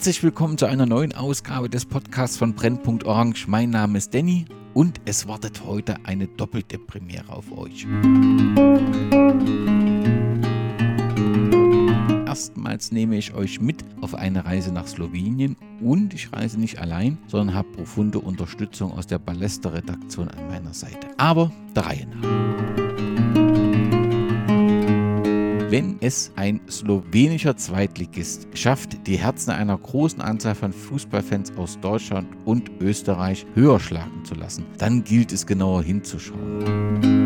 Herzlich willkommen zu einer neuen Ausgabe des Podcasts von Brennpunkt Orange. Mein Name ist Danny und es wartet heute eine doppelte Premiere auf euch. Erstmals nehme ich euch mit auf eine Reise nach Slowenien und ich reise nicht allein, sondern habe profunde Unterstützung aus der Ballester-Redaktion an meiner Seite. Aber der Reihe nach wenn es ein slowenischer Zweitligist schafft, die Herzen einer großen Anzahl von Fußballfans aus Deutschland und Österreich höher schlagen zu lassen, dann gilt es genauer hinzuschauen.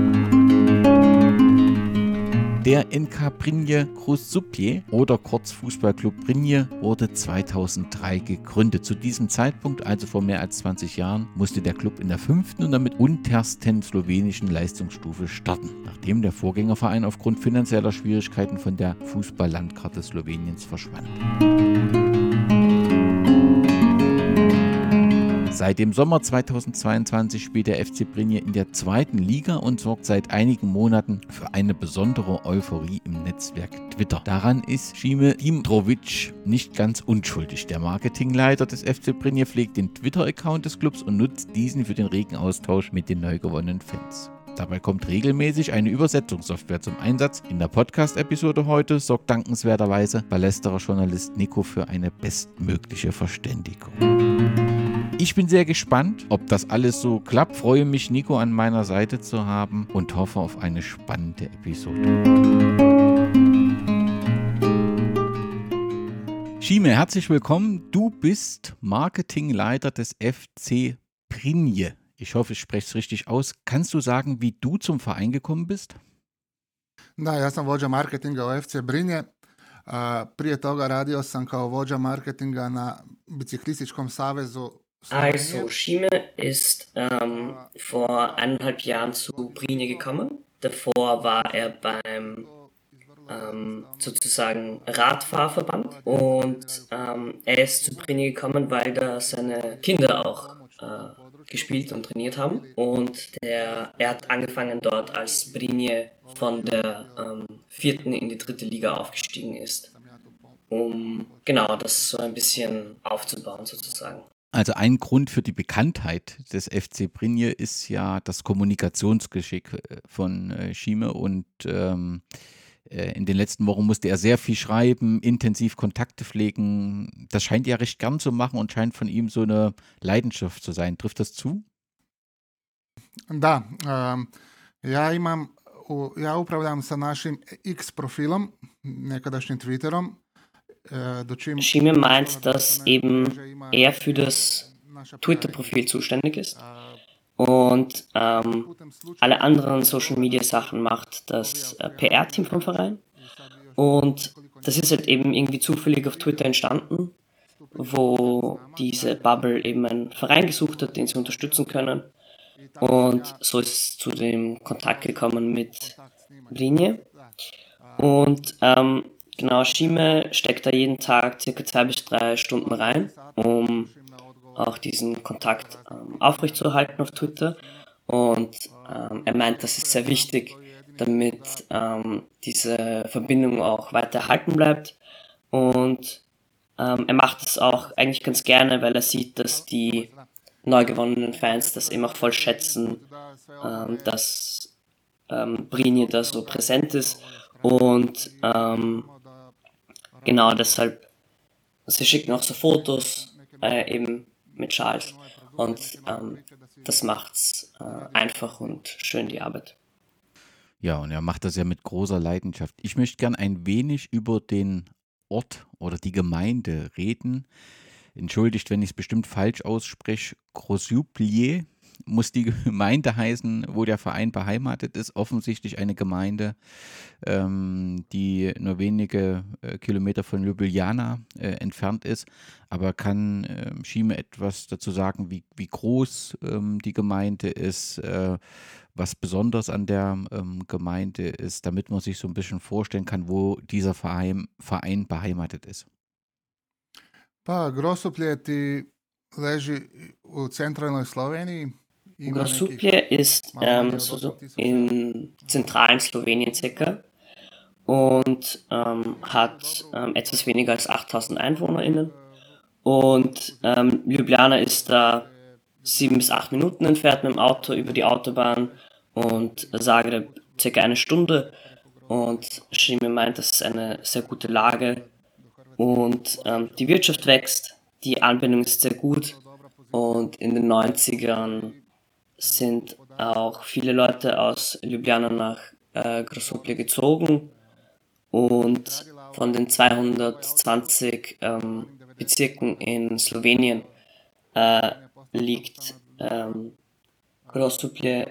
Der NK Brinje Krusupje oder kurz Fußballclub Brinje wurde 2003 gegründet. Zu diesem Zeitpunkt, also vor mehr als 20 Jahren, musste der Club in der fünften und damit untersten slowenischen Leistungsstufe starten, nachdem der Vorgängerverein aufgrund finanzieller Schwierigkeiten von der Fußballlandkarte Sloweniens verschwand. Seit dem Sommer 2022 spielt der FC Brinje in der zweiten Liga und sorgt seit einigen Monaten für eine besondere Euphorie im Netzwerk Twitter. Daran ist Shime Dimitrovic nicht ganz unschuldig. Der Marketingleiter des FC Brinje pflegt den Twitter-Account des Clubs und nutzt diesen für den regen Austausch mit den neu gewonnenen Fans. Dabei kommt regelmäßig eine Übersetzungssoftware zum Einsatz. In der Podcast-Episode heute sorgt dankenswerterweise Ballesterer Journalist Nico für eine bestmögliche Verständigung. Ich bin sehr gespannt, ob das alles so klappt. Freue mich, Nico an meiner Seite zu haben und hoffe auf eine spannende Episode. Schime, herzlich willkommen. Du bist Marketingleiter des FC Prinje. Ich hoffe, ich spreche es richtig aus. Kannst du sagen, wie du zum Verein gekommen bist? Da, ja sam vođa marketinga u FC Brinje. Prije toga radio sam kao vođa marketinga na Biciklističkom savezu Also, Schime ist ähm, vor eineinhalb Jahren zu Brine gekommen. Davor war er beim ähm, sozusagen Radfahrverband und ähm, er ist zu Brine gekommen, weil da seine Kinder auch äh, gespielt und trainiert haben. Und der, er hat angefangen dort, als Brinje von der ähm, vierten in die dritte Liga aufgestiegen ist, um genau das so ein bisschen aufzubauen sozusagen. Also ein Grund für die Bekanntheit des FC Brinje ist ja das Kommunikationsgeschick äh, von äh, Schieme und ähm, äh, in den letzten Wochen musste er sehr viel schreiben, intensiv Kontakte pflegen. Das scheint er recht gern zu machen und scheint von ihm so eine Leidenschaft zu sein. Trifft das zu? Da, um, ja imam, ja upravljam sa našim X profilom, nekadašnjim Twitterom Shime meint, dass eben er für das Twitter-Profil zuständig ist und ähm, alle anderen Social-Media-Sachen macht das äh, PR-Team vom Verein. Und das ist halt eben irgendwie zufällig auf Twitter entstanden, wo diese Bubble eben einen Verein gesucht hat, den sie unterstützen können. Und so ist es zu dem Kontakt gekommen mit Linie. Und ähm, Genau, Shime steckt da jeden Tag circa zwei bis drei Stunden rein, um auch diesen Kontakt ähm, aufrechtzuerhalten auf Twitter. Und ähm, er meint, das ist sehr wichtig, damit ähm, diese Verbindung auch weiter erhalten bleibt. Und ähm, er macht es auch eigentlich ganz gerne, weil er sieht, dass die neu gewonnenen Fans das eben auch voll schätzen, ähm, dass ähm, Brini da so präsent ist. Und ähm, Genau, deshalb, sie schicken auch so Fotos äh, eben mit Charles und ähm, das macht's äh, einfach und schön die Arbeit. Ja, und er macht das ja mit großer Leidenschaft. Ich möchte gern ein wenig über den Ort oder die Gemeinde reden. Entschuldigt, wenn ich es bestimmt falsch ausspreche. Grosjuplier muss die Gemeinde heißen, wo der Verein beheimatet ist. Offensichtlich eine Gemeinde, ähm, die nur wenige äh, Kilometer von Ljubljana äh, entfernt ist. Aber kann äh, Schieme etwas dazu sagen, wie, wie groß ähm, die Gemeinde ist, äh, was besonders an der ähm, Gemeinde ist, damit man sich so ein bisschen vorstellen kann, wo dieser Verein, Verein beheimatet ist? Pa, Grosoplje ti leži u centralnoj Sloveniji, Grosuplje ist ähm, so, in zentralen Slowenien circa und ähm, hat ähm, etwas weniger als 8000 EinwohnerInnen Und ähm, Ljubljana ist da sieben bis acht Minuten entfernt mit dem Auto über die Autobahn und Zagreb circa eine Stunde. Und Schime meint, das ist eine sehr gute Lage und ähm, die Wirtschaft wächst, die Anbindung ist sehr gut und in den 90ern sind auch viele Leute aus Ljubljana nach äh, Grosuplje gezogen und von den 220 ähm, Bezirken in Slowenien äh, liegt ähm, Grosuplje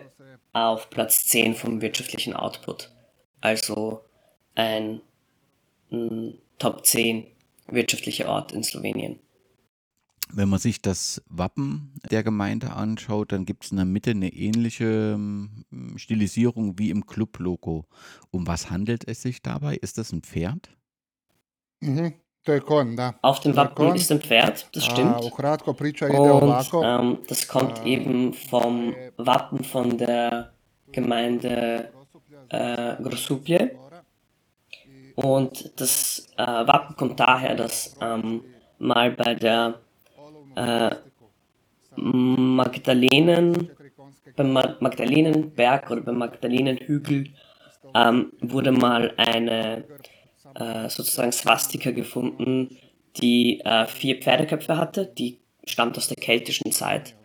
auf Platz 10 vom wirtschaftlichen Output. Also ein, ein Top 10 wirtschaftlicher Ort in Slowenien. Wenn man sich das Wappen der Gemeinde anschaut, dann gibt es in der Mitte eine ähnliche ähm, Stilisierung wie im Club-Logo. Um was handelt es sich dabei? Ist das ein Pferd? Mhm. Auf dem Wappen ist ein Pferd, das stimmt. Und ähm, das kommt eben vom Wappen von der Gemeinde äh, Grosuplje. Und das äh, Wappen kommt daher, dass ähm, mal bei der äh, Magdalenen, beim Magdalenenberg oder beim Magdalenenhügel ähm, wurde mal eine äh, sozusagen Swastika gefunden, die äh, vier Pferdeköpfe hatte, die stammt aus der keltischen Zeit.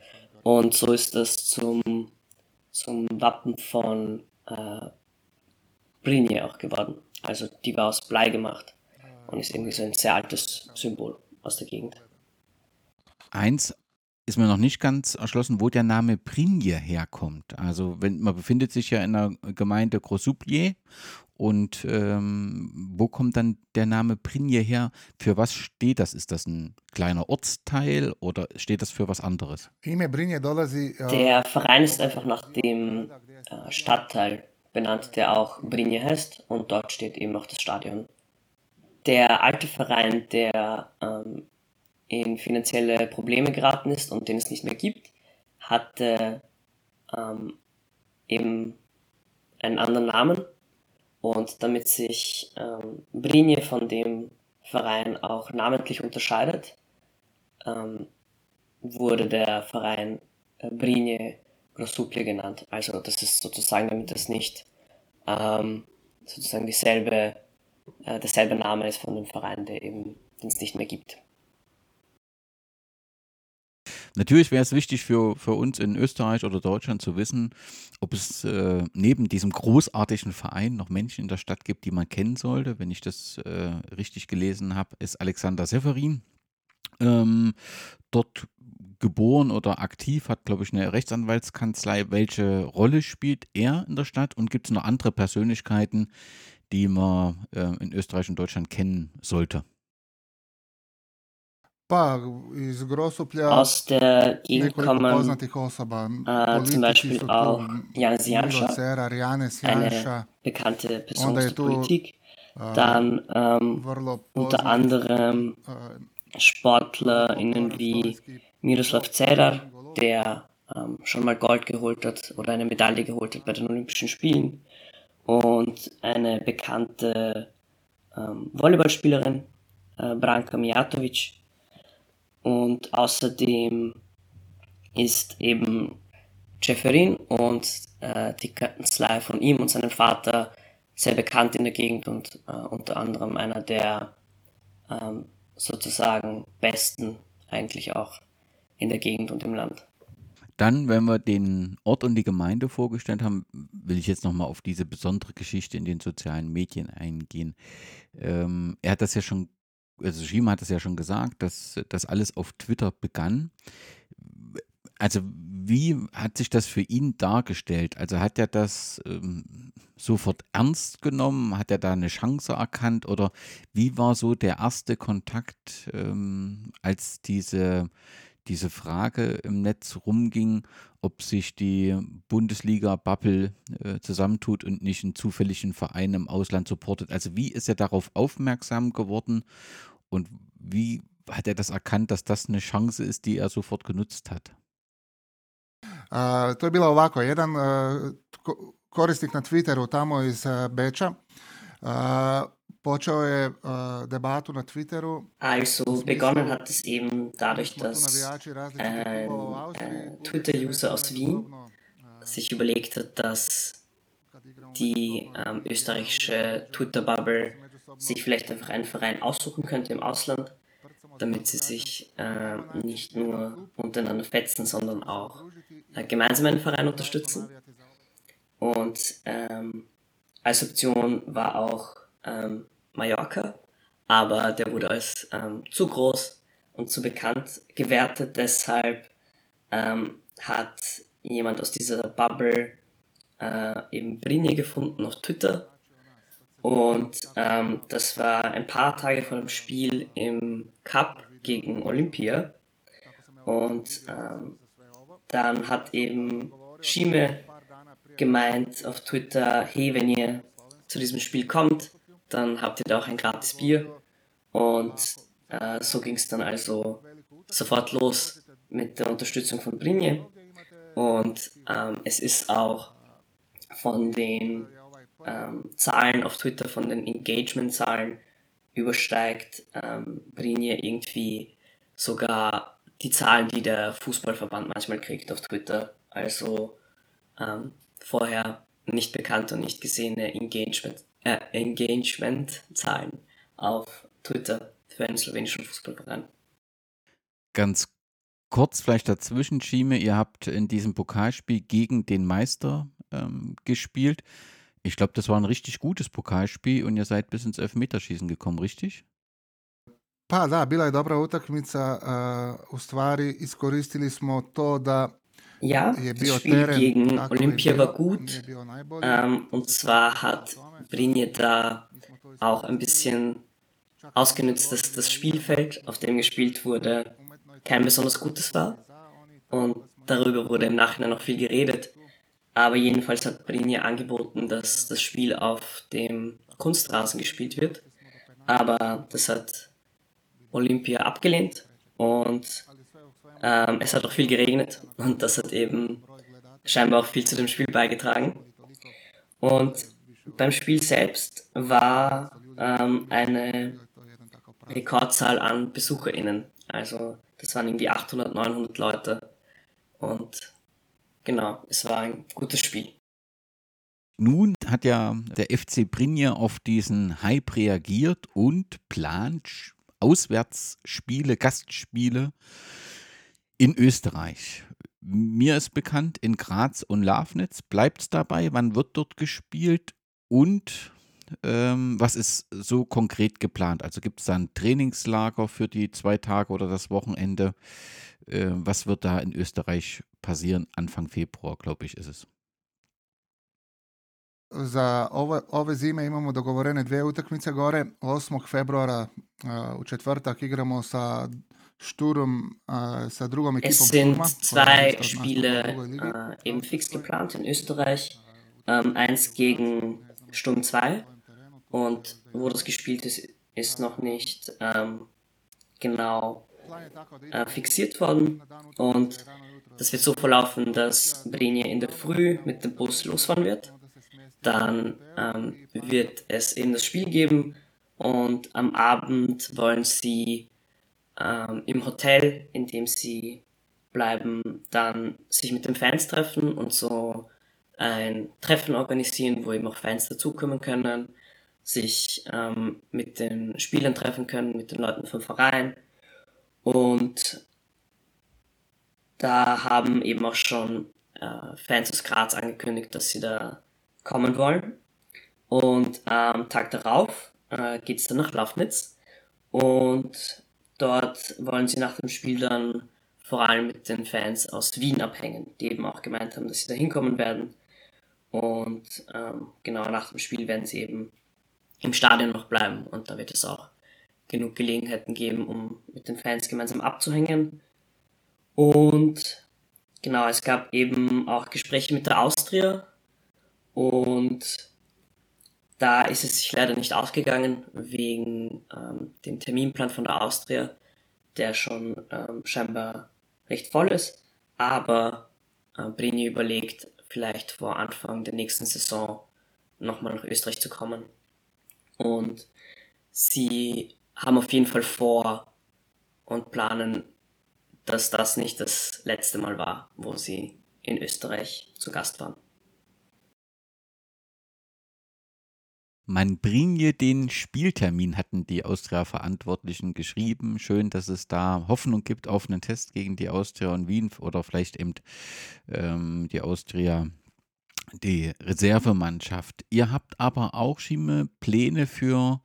Und so ist das zum, zum Wappen von äh, Brinje auch geworden. Also die war aus Blei gemacht und ist irgendwie so ein sehr altes Symbol aus der Gegend. Eins ist mir noch nicht ganz erschlossen, wo der Name Brinje herkommt. Also wenn man befindet sich ja in der Gemeinde Grosuplje und ähm, wo kommt dann der Name Brinje her? Für was steht das? Ist das ein kleiner Ortsteil oder steht das für was anderes? Der Verein ist einfach nach dem äh, Stadtteil benannt, der auch Brinje heißt und dort steht eben auch das Stadion. Der alte Verein, der ähm, in finanzielle Probleme geraten ist und den es nicht mehr gibt, hatte ähm, eben einen anderen Namen und damit sich ähm, Brinje von dem Verein auch namentlich unterscheidet, ähm, wurde der Verein äh, Brinje Grosuplje genannt. Also das ist sozusagen, damit das nicht ähm, sozusagen dieselbe, äh, derselbe Name ist von dem Verein, der eben, den es nicht mehr gibt. Natürlich wäre es wichtig für, für uns in Österreich oder Deutschland zu wissen, ob es äh, neben diesem großartigen Verein noch Menschen in der Stadt gibt, die man kennen sollte. Wenn ich das äh, richtig gelesen habe, ist Alexander Severin ähm, dort geboren oder aktiv, hat, glaube ich, eine Rechtsanwaltskanzlei. Welche Rolle spielt er in der Stadt und gibt es noch andere Persönlichkeiten, die man äh, in Österreich und Deutschland kennen sollte? Aus der Gegend kommen äh, zum Beispiel auch Janis Janša, eine bekannte Person aus der Politik, dann ähm, unter anderem SportlerInnen wie Miroslav Cerar, der ähm, schon mal Gold geholt hat oder eine Medaille geholt hat bei den Olympischen Spielen. Und eine bekannte ähm, Volleyballspielerin, äh, Branka Mijatovic, und außerdem ist eben Jefferin und äh, die Kanzlei von ihm und seinem Vater sehr bekannt in der Gegend und äh, unter anderem einer der ähm, sozusagen besten eigentlich auch in der Gegend und im Land. Dann, wenn wir den Ort und die Gemeinde vorgestellt haben, will ich jetzt nochmal auf diese besondere Geschichte in den sozialen Medien eingehen. Ähm, er hat das ja schon also Shima hat es ja schon gesagt, dass das alles auf Twitter begann. Also wie hat sich das für ihn dargestellt? Also hat er das ähm, sofort ernst genommen? Hat er da eine Chance erkannt? Oder wie war so der erste Kontakt, ähm, als diese, diese Frage im Netz rumging, ob sich die Bundesliga-Bubble äh, zusammentut und nicht einen zufälligen Verein im Ausland supportet? Also wie ist er darauf aufmerksam geworden und wie hat er das erkannt, dass das eine Chance ist, die er sofort genutzt hat? Uh, to je bilo ovako, jedan uh, korisnik na Twitteru tamo iz uh, Beča uh, Also begonnen hat es eben dadurch, dass ein äh, Twitter-User aus Wien sich überlegt hat, dass die ähm, österreichische Twitter-Bubble sich vielleicht einfach einen Verein aussuchen könnte im Ausland, damit sie sich äh, nicht nur untereinander fetzen, sondern auch äh, gemeinsam einen Verein unterstützen. Und ähm, als Option war auch ähm, Mallorca, aber der wurde als ähm, zu groß und zu bekannt gewertet. Deshalb ähm, hat jemand aus dieser Bubble äh, eben Brini gefunden auf Twitter. Und ähm, das war ein paar Tage vor dem Spiel im Cup gegen Olympia. Und ähm, dann hat eben Shime gemeint auf Twitter, hey, wenn ihr zu diesem Spiel kommt, dann habt ihr da auch ein gratis Bier. Und äh, so ging es dann also sofort los mit der Unterstützung von Brinje. Und ähm, es ist auch von den ähm, Zahlen auf Twitter, von den Engagement-Zahlen übersteigt ähm, Brinje irgendwie sogar die Zahlen, die der Fußballverband manchmal kriegt auf Twitter. Also ähm, vorher nicht bekannte und nicht gesehene Engagement, äh, Engagement-Zahlen auf Twitter für einen slowenischen Fußballverein. Ganz kurz vielleicht dazwischen, Schime, ihr habt in diesem Pokalspiel gegen den Meister ähm, gespielt. Ich glaube, das war ein richtig gutes Pokalspiel und ihr seid bis ins Elfmeterschießen gekommen, richtig? Pa da, bila je dobra utakmica. Uh, u stvari iskoristili smo to da ja, das Spiel gegen Olympia war gut. Ähm, und zwar hat Brinje da auch ein bisschen ausgenutzt, dass das Spielfeld, auf dem gespielt wurde, kein besonders gutes war. Und darüber wurde im Nachhinein noch viel geredet. Aber jedenfalls hat Brinje angeboten, dass das Spiel auf dem Kunstrasen gespielt wird. Aber das hat Olympia abgelehnt und ähm, es hat auch viel geregnet und das hat eben scheinbar auch viel zu dem Spiel beigetragen. Und beim Spiel selbst war ähm, eine Rekordzahl an BesucherInnen. Also das waren irgendwie 800, 900 Leute. Und genau, es war ein gutes Spiel. Nun hat ja der FC Brinja auf diesen Hype reagiert und plant Auswärtsspiele, Gastspiele in Österreich. Mir ist bekannt, in Graz und Lafnitz. Bleibt es dabei? Wann wird dort gespielt? Und ähm, was ist so konkret geplant? Also gibt es da ein Trainingslager für die zwei Tage oder das Wochenende? Äh, was wird da in Österreich passieren? Anfang Februar, glaube ich, ist es. Za ove, ove zime imamo dogovorene dve utakmice gore. 8. februara uh, v četvrtak igramo sa Sturm, ekipom Es sind zwei Spiele uh, eben fix geplant in Österreich. Um, eins gegen Sturm 2 und wo das gespielt ist, ist noch nicht ähm, genau äh, fixiert worden. Und das wird so verlaufen, dass Brinje in der Früh mit dem Bus losfahren wird dann ähm, wird es eben das Spiel geben und am Abend wollen sie ähm, im Hotel, in dem sie bleiben, dann sich mit den Fans treffen und so ein Treffen organisieren, wo eben auch Fans dazukommen können, sich ähm, mit den Spielern treffen können, mit den Leuten vom Verein. Und da haben eben auch schon äh, Fans aus Graz angekündigt, dass sie da kommen wollen. Und am Tag darauf äh, geht es dann nach Lafnitz und dort wollen sie nach dem Spiel dann vor allem mit den Fans aus Wien abhängen, die eben auch gemeint haben, dass sie da hinkommen werden. Und ähm, genau nach dem Spiel werden sie eben im Stadion noch bleiben und da wird es auch genug Gelegenheiten geben, um mit den Fans gemeinsam abzuhängen. Und genau, es gab eben auch Gespräche mit der Austria, und da ist es sich leider nicht ausgegangen, wegen ähm, dem Terminplan von der Austria, der schon ähm, scheinbar recht voll ist. Aber äh, Brini überlegt, vielleicht vor Anfang der nächsten Saison nochmal nach Österreich zu kommen. Und sie haben auf jeden Fall vor und planen, dass das nicht das letzte Mal war, wo sie in Österreich zu Gast waren. Man bringe den Spieltermin, hatten die Austria-Verantwortlichen geschrieben. Schön, dass es da Hoffnung gibt auf einen Test gegen die Austria und Wien oder vielleicht eben ähm, die Austria, die Reservemannschaft. Ihr habt aber auch, Schieme, Pläne für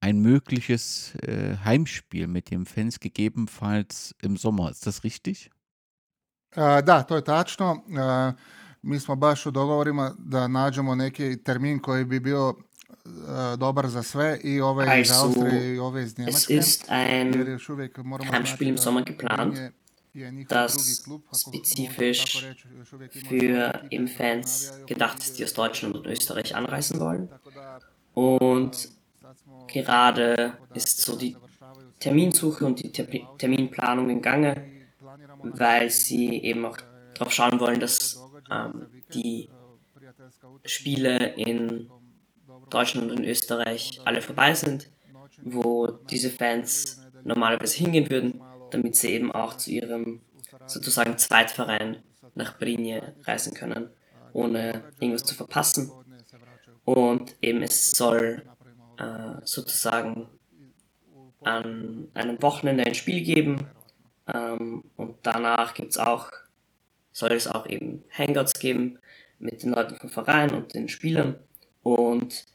ein mögliches äh, Heimspiel mit den Fans gegebenenfalls im Sommer. Ist das richtig? Uh, da, to je tačno. Uh, mi smo baš u dogovorima da nađemo neki termin koji bi bio dobar za sve i ove Also, iz Austrije i ove iz Es Njemačke. ist ein Heimspiel im Sommer geplant, das spezifisch für eben Fans gedacht ist, die aus Deutschland und Österreich anreisen wollen. Und smo gerade ist so die Terminsuche und die Ter Terminplanung im Gange, weil sie eben auch darauf schauen wollen, dass ähm, die Spiele in Deutschland und in Österreich alle vorbei sind, wo diese Fans normalerweise hingehen würden, damit sie eben auch zu ihrem sozusagen Zweitverein nach Brinje reisen können, ohne irgendwas zu verpassen. Und eben es soll äh, sozusagen an einem Wochenende ein Spiel geben ähm, und danach gibt's auch, soll es auch eben Hangouts geben mit den Leuten vom Verein und den Spielern und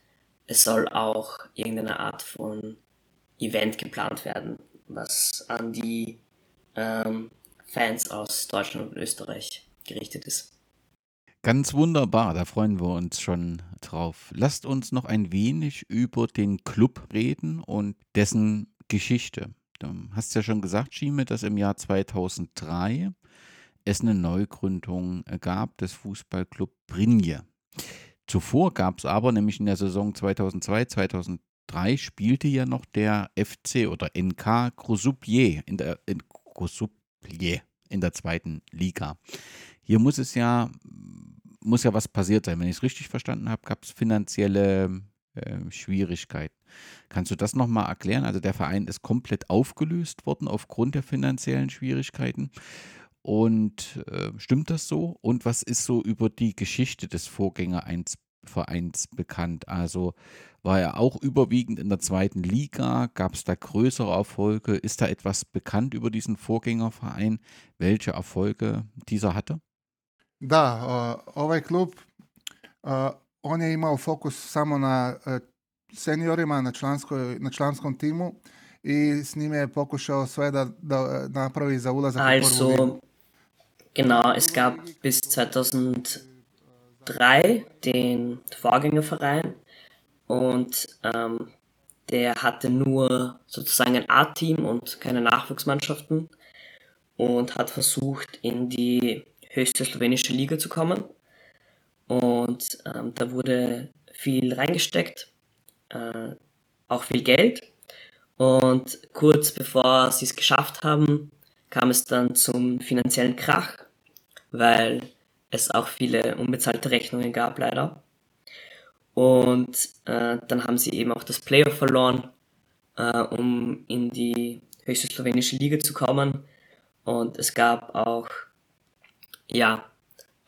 es soll auch irgendeine Art von Event geplant werden, was an die ähm, Fans aus Deutschland und Österreich gerichtet ist. Ganz wunderbar, da freuen wir uns schon drauf. Lasst uns noch ein wenig über den Club reden und dessen Geschichte. Du hast ja schon gesagt, Schime, dass im Jahr 2003 es eine Neugründung gab des Fußballclub Brinje. Zuvor gab es aber, nämlich in der Saison 2002, 2003, spielte ja noch der FC oder NK Grosupier in der, in Grosupier in der zweiten Liga. Hier muss es ja, muss ja was passiert sein. Wenn ich es richtig verstanden habe, gab es finanzielle äh, Schwierigkeiten. Kannst du das nochmal erklären? Also der Verein ist komplett aufgelöst worden aufgrund der finanziellen Schwierigkeiten. Und äh, stimmt das so? Und was ist so über die Geschichte des Vorgängervereins bekannt? Also war er auch überwiegend in der zweiten Liga? Gab es da größere Erfolge? Ist da etwas bekannt über diesen Vorgängerverein, welche Erfolge dieser hatte? Da, uh, ovaj klub, uh, on je imao fokus samo na uh, seniorima, na, članskoj, na članskom timu i s njime je pokušao sve da, da napravi za ulazak u prvu ligu. Genau, es gab bis 2003 den Vorgängerverein und ähm, der hatte nur sozusagen ein A-Team und keine Nachwuchsmannschaften und hat versucht, in die höchste slowenische Liga zu kommen. Und ähm, da wurde viel reingesteckt, äh, auch viel Geld. Und kurz bevor sie es geschafft haben, kam es dann zum finanziellen Krach, weil es auch viele unbezahlte Rechnungen gab, leider. Und äh, dann haben sie eben auch das Playoff verloren, äh, um in die höchste slowenische Liga zu kommen. Und es gab auch, ja,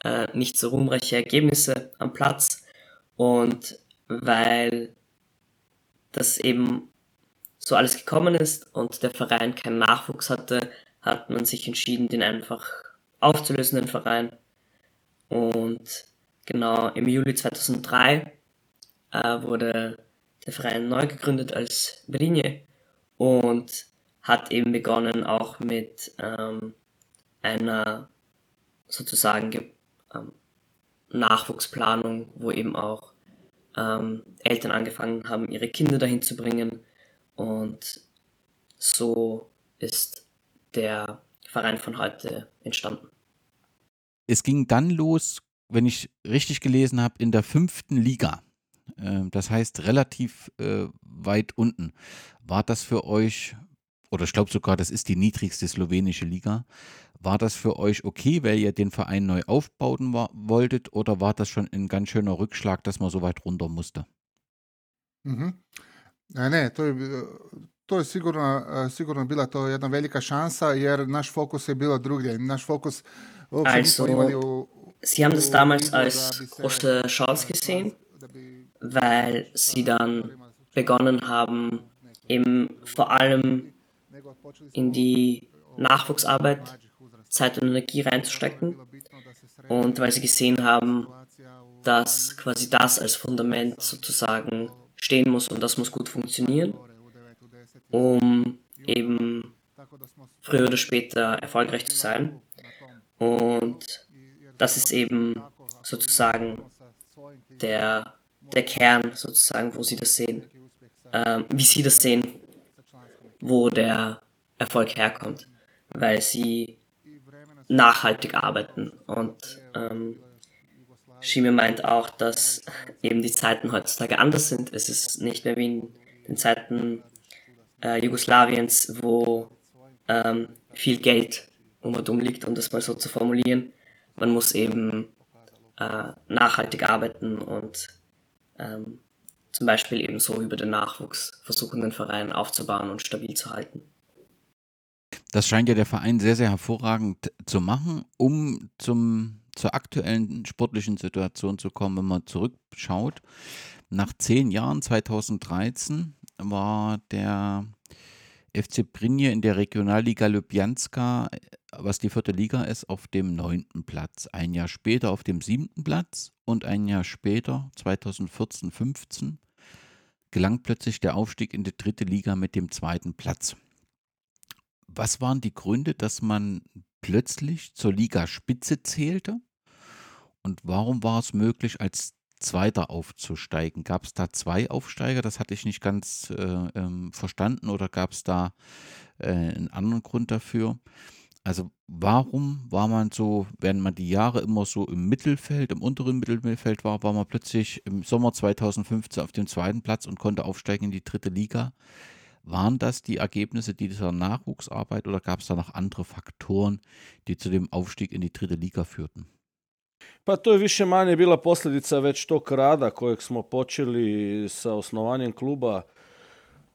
äh, nicht so ruhmreiche Ergebnisse am Platz. Und weil das eben so alles gekommen ist und der Verein keinen Nachwuchs hatte, hat man sich entschieden, den einfach aufzulösen, den Verein. Und genau im Juli 2003 äh, wurde der Verein neu gegründet als Brinje und hat eben begonnen auch mit ähm, einer sozusagen ähm, Nachwuchsplanung, wo eben auch ähm, Eltern angefangen haben, ihre Kinder dahin zu bringen. Und so ist der Verein von heute entstanden. Es ging dann los, wenn ich richtig gelesen habe, in der fünften Liga. Ähm, das heißt relativ äh, weit unten. War das für euch, oder ich glaube sogar, das ist die niedrigste slowenische Liga, war das für euch okay, weil ihr den Verein neu aufbauen wolltet, oder war das schon ein ganz schöner Rückschlag, dass man so weit runter musste? Mhm. E, Ne, to je, to je sigurno, sigurno bila to jedna velika šansa jer naš fokus je bilo drugdje. Naš fokus nismo Also, imali u, sie haben das damals als große Chance gesehen, weil sie dann begonnen haben, eben vor allem in die Nachwuchsarbeit. Zeit und Energie reinzustecken und weil sie gesehen haben, dass quasi das als Fundament sozusagen stehen muss und das muss gut funktionieren, gore u 9, u 10. um eben früher oder später erfolgreich zu sein. Und das ist eben sozusagen der, der Kern sozusagen, wo sie das sehen, ähm, wie sie das sehen, wo der Erfolg herkommt, weil sie nachhaltig arbeiten. Und ähm, Schime meint auch, dass eben die Zeiten heutzutage anders sind. Es ist nicht mehr wie in den Zeiten äh, Jugoslawiens, wo ähm, viel Geld um und um liegt, um das mal so zu formulieren. Man muss eben äh, nachhaltig arbeiten und ähm, zum Beispiel eben so über den Nachwuchs versuchen, den Verein aufzubauen und stabil zu halten. Das scheint ja der Verein sehr, sehr hervorragend zu machen, um zum, zur aktuellen sportlichen Situation zu kommen, wenn man zurückschaut. Nach zehn Jahren, 2013, war der FC Prinje in der Regionalliga Ljubljanska, was die vierte Liga ist, auf dem neunten Platz. Ein Jahr später auf dem siebten Platz und ein Jahr später, 2014, 15, gelang plötzlich der Aufstieg in die dritte Liga mit dem zweiten Platz. Was waren die Gründe, dass man plötzlich zur Ligaspitze zählte? Und warum war es möglich, als Zweiter aufzusteigen? Gab es da zwei Aufsteiger? Das hatte ich nicht ganz äh, ähm, verstanden. Oder gab es da äh, einen anderen Grund dafür? Also warum war man so, während man die Jahre immer so im Mittelfeld, im unteren Mittelfeld war, war man plötzlich im Sommer 2015 auf dem zweiten Platz und konnte aufsteigen in die dritte Liga? Waren das die Ergebnisse dieser Nachwuchsarbeit oder gab es da noch andere Faktoren, die zu dem Aufstieg in die dritte Liga führten? Pa to je više manje bila posljedica već tog rada kojeg smo počeli sa osnovanjem kluba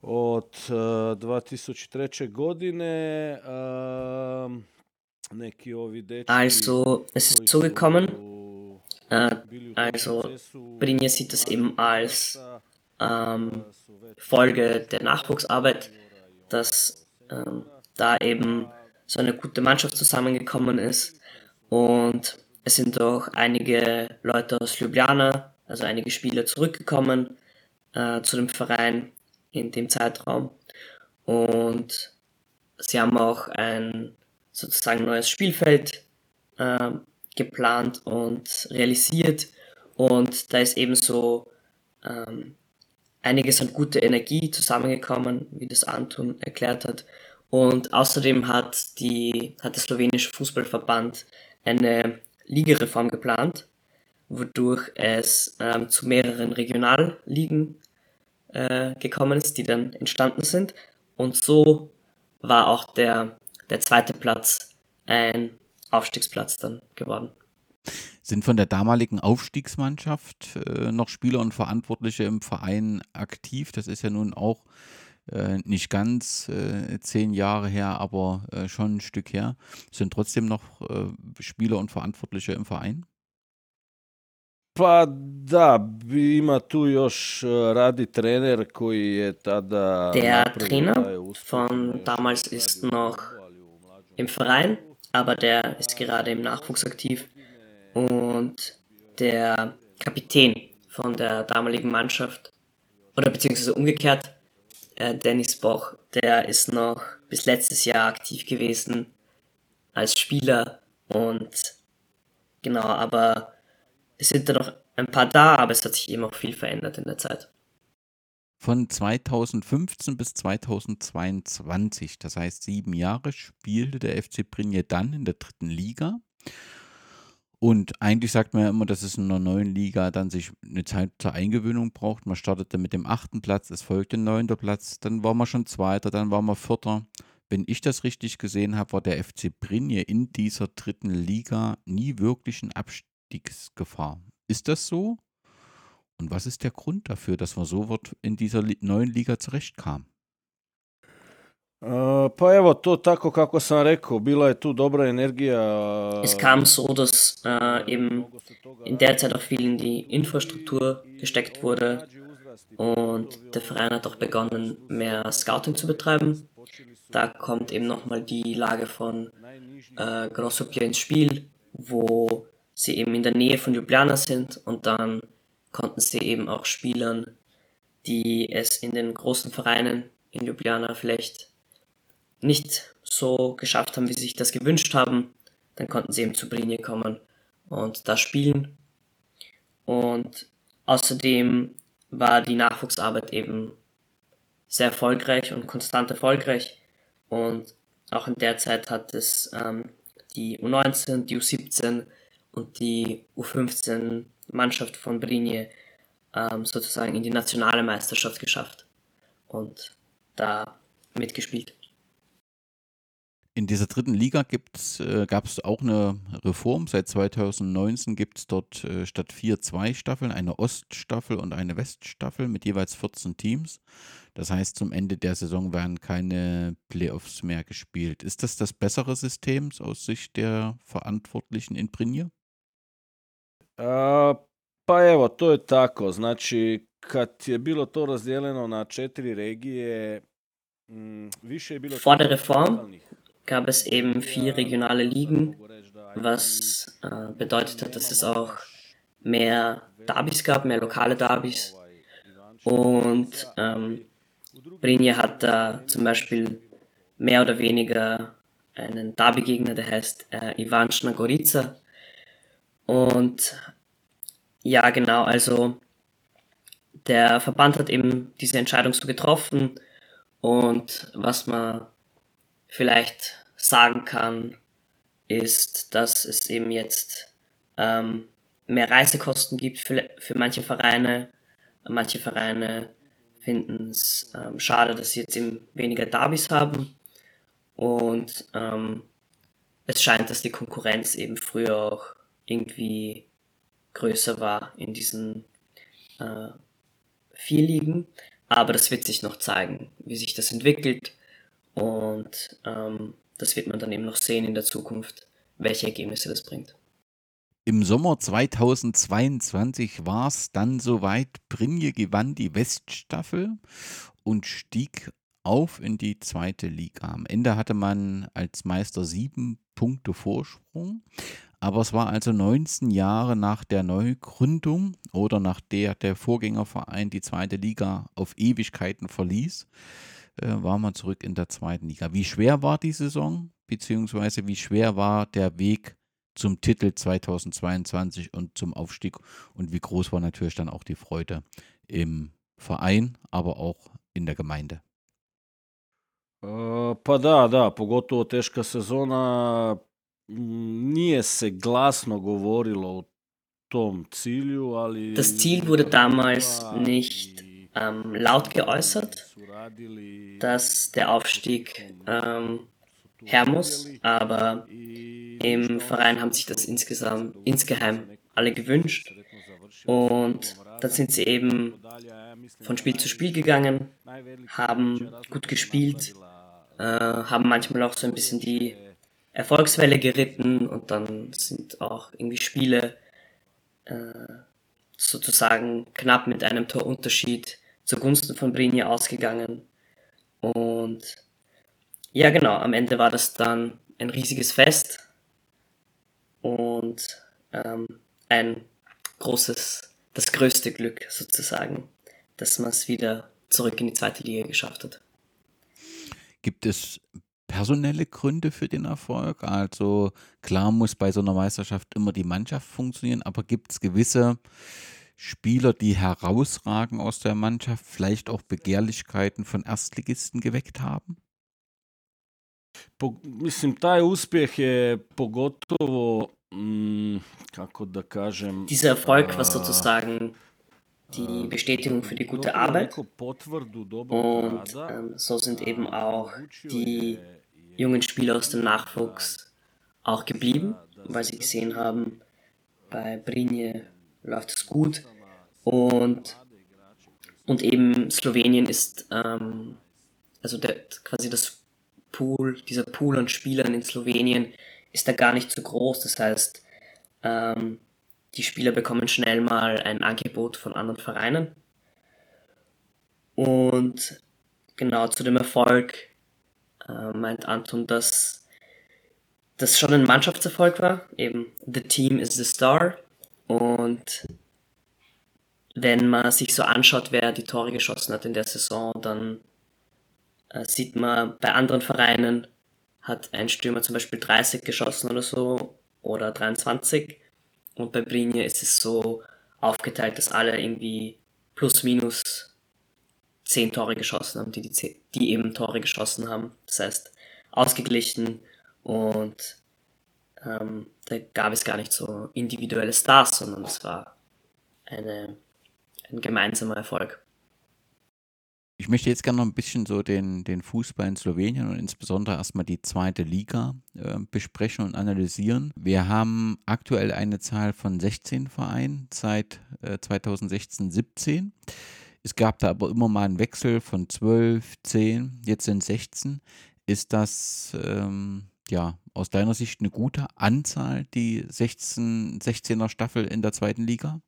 od eh, 2003. godine. Ehm, neki ovi dečki Also, es ist so gekommen, su äh, also Brinje sieht das eben als ähm, Folge der Nachwuchsarbeit, dass ähm, da eben so eine gute Mannschaft zusammengekommen ist. Und es sind auch einige Leute aus Ljubljana, also einige Spieler zurückgekommen äh, zu dem Verein in dem Zeitraum. Und sie haben auch ein sozusagen neues Spielfeld ähm, geplant und realisiert. Und da ist eben so ähm, einiges an guter Energie zusammengekommen, wie das Anton erklärt hat. Und außerdem hat, die, hat der slowenische Fußballverband eine Ligareform geplant, wodurch es ähm, zu mehreren Regionalligen äh, gekommen ist, die dann entstanden sind. Und so war auch der, der zweite Platz ein Aufstiegsplatz dann geworden. Sind von der damaligen Aufstiegsmannschaft äh, noch Spieler und Verantwortliche im Verein aktiv? Das ist ja nun auch äh, nicht ganz äh, zehn Jahre her, aber äh, schon ein Stück her. Sind trotzdem noch äh, Spieler und Verantwortliche im Verein? Pa da, ima tu još eh, radi trener koji je tada Der Trainer von damals ist noch im Verein, aber der ist gerade im Nachwuchs aktiv. Und der Kapitän von der damaligen Mannschaft, oder beziehungsweise umgekehrt, äh, Dennis Boch, der ist noch bis letztes Jahr aktiv gewesen als Spieler und genau, aber es sind da noch ein paar da, aber es hat sich eben auch viel verändert in der Zeit. Von 2015 bis 2022, das heißt sieben Jahre, spielte der FC Prinje dann in der dritten Liga. Und eigentlich sagt man ja immer, dass es in einer neuen Liga dann sich eine Zeit zur Eingewöhnung braucht. Man startete mit dem achten Platz, es folgte ein neunter Platz, dann war man schon Zweiter, dann war man Vierter. Wenn ich das richtig gesehen habe, war der FC Prinje in dieser dritten Liga nie wirklich in Abstiegsgefahr. Ist das so? Und was ist der Grund dafür, dass man so in dieser neuen Liga zurechtkam? Pa evo to tako kako sam rekao, bila je tu dobra energija. Es kam so, dass uh, eben in der Zeit auch viel in die Infrastruktur gesteckt wurde und der Verein hat auch begonnen, mehr Scouting zu betreiben. Da kommt eben nochmal die Lage von uh, Grossopia ins Spiel, wo sie eben in der Nähe von Ljubljana sind und dann konnten sie eben auch Spielern, die es in den großen Vereinen in Ljubljana vielleicht nicht so geschafft haben, wie sie sich das gewünscht haben, dann konnten sie eben zu Brinje kommen und da spielen. Und außerdem war die Nachwuchsarbeit eben sehr erfolgreich und konstant erfolgreich. Und auch in der Zeit hat es ähm, die U19, die U17 und die U15 Mannschaft von Brinje ähm, sozusagen in die nationale Meisterschaft geschafft und da mitgespielt. In dieser dritten Liga äh, gab es auch eine Reform. Seit 2019 gibt es dort äh, statt vier zwei Staffeln, eine Oststaffel und eine Weststaffel mit jeweils 14 Teams. Das heißt, zum Ende der Saison werden keine Playoffs mehr gespielt. Ist das das bessere System aus Sicht der Verantwortlichen in Brinje? Pa evo, to je tako. Znači, kad je bilo to razdijeljeno na četiri regije, m, više je bilo... Vor der Reform gab es eben vier regionale Ligen, was äh, bedeutet hat, dass es auch mehr Derbys gab, mehr lokale Derbys. Und ähm, Brinje hat da zum Beispiel mehr oder weniger einen Derby-Gegner, der heißt äh, Ivan Schnagorica. Und ja, genau, also der Verband hat eben diese Entscheidung so getroffen und was man vielleicht sagen kann, ist, dass es eben jetzt ähm, mehr Reisekosten gibt für, für manche Vereine. Manche Vereine finden es ähm, schade, dass sie jetzt eben weniger Derbys haben. Und ähm, es scheint, dass die Konkurrenz eben früher auch irgendwie größer war in diesen äh, vier Ligen. Aber das wird sich noch zeigen, wie sich das entwickelt. Und ähm, das wird man dann eben noch sehen in der Zukunft, welche Ergebnisse das bringt. Im Sommer 2022 war es dann soweit. Brinje gewann die Weststaffel und stieg auf in die zweite Liga. Am Ende hatte man als Meister sieben Punkte Vorsprung. Aber es war also 19 Jahre nach der Neugründung oder nach der der Vorgängerverein die zweite Liga auf Ewigkeiten verließ, äh, war man zurück in der zweiten Liga. Wie schwer war die Saison, beziehungsweise wie schwer war der Weg zum Titel 2022 und zum Aufstieg und wie groß war natürlich dann auch die Freude im Verein, aber auch in der Gemeinde? Uh, pa da, da, pogotovo teška sezona, Nije se glasno govorilo o tom cilju, ali... Das Ziel wurde damals nicht ähm, laut geäußert, dass der Aufstieg ähm, her muss, aber im Verein haben sich das insgesamt, insgeheim alle gewünscht. Und dann sind sie eben von Spiel zu Spiel gegangen, haben gut gespielt, äh, haben manchmal auch so ein bisschen die Erfolgswelle geritten und dann sind auch irgendwie Spiele äh, sozusagen knapp mit einem Torunterschied zugunsten von Brini ausgegangen. Und ja, genau, am Ende war das dann ein riesiges Fest und ähm, ein großes, das größte Glück sozusagen, dass man es wieder zurück in die zweite Liga geschafft hat. Gibt es personelle Gründe für den Erfolg? Also klar muss bei so einer Meisterschaft immer die Mannschaft funktionieren, aber gibt es gewisse Spieler, die herausragen aus der Mannschaft, vielleicht auch Begehrlichkeiten von Erstligisten geweckt haben? Po, mislim, taj uspjeh je pogotovo, mm, kako da kažem... Dieser Erfolg war sozusagen die Bestätigung für die gute Arbeit. Und ähm, so sind eben auch die jungen Spieler aus dem Nachwuchs auch geblieben, weil sie gesehen haben, bei Brinje läuft es gut Und, und eben Slowenien ist, ähm, also der, quasi das Pool, dieser Pool an Spielern in Slowenien ist da gar nicht so groß. Das heißt, ähm, die Spieler bekommen schnell mal ein Angebot von anderen Vereinen. Und genau zu dem Erfolg äh, meint Anton, dass das schon ein Mannschaftserfolg war. Eben, the team is the star. Und wenn man sich so anschaut, wer die Tore geschossen hat in der Saison, dann äh, sieht man bei anderen Vereinen hat ein Stürmer zum Beispiel 30 geschossen oder so oder 23 und bei Brinje ist es so aufgeteilt, dass alle irgendwie plus minus 10 Tore geschossen haben, die, die, die eben Tore geschossen haben. Das heißt, ausgeglichen und ähm, da gab es gar nicht so individuelle Stars, sondern es war eine, ein gemeinsamer Erfolg. Ich möchte jetzt gerne noch ein bisschen so den, den Fußball in Slowenien und insbesondere erstmal die zweite Liga äh, besprechen und analysieren. Wir haben aktuell eine Zahl von 16 Vereinen seit äh, 2016, 17. Es gab da aber immer mal einen Wechsel von 12, 10, jetzt sind 16. Ist das ähm, ja aus deiner Sicht eine gute Anzahl, die 16, 16er Staffel in der zweiten Liga?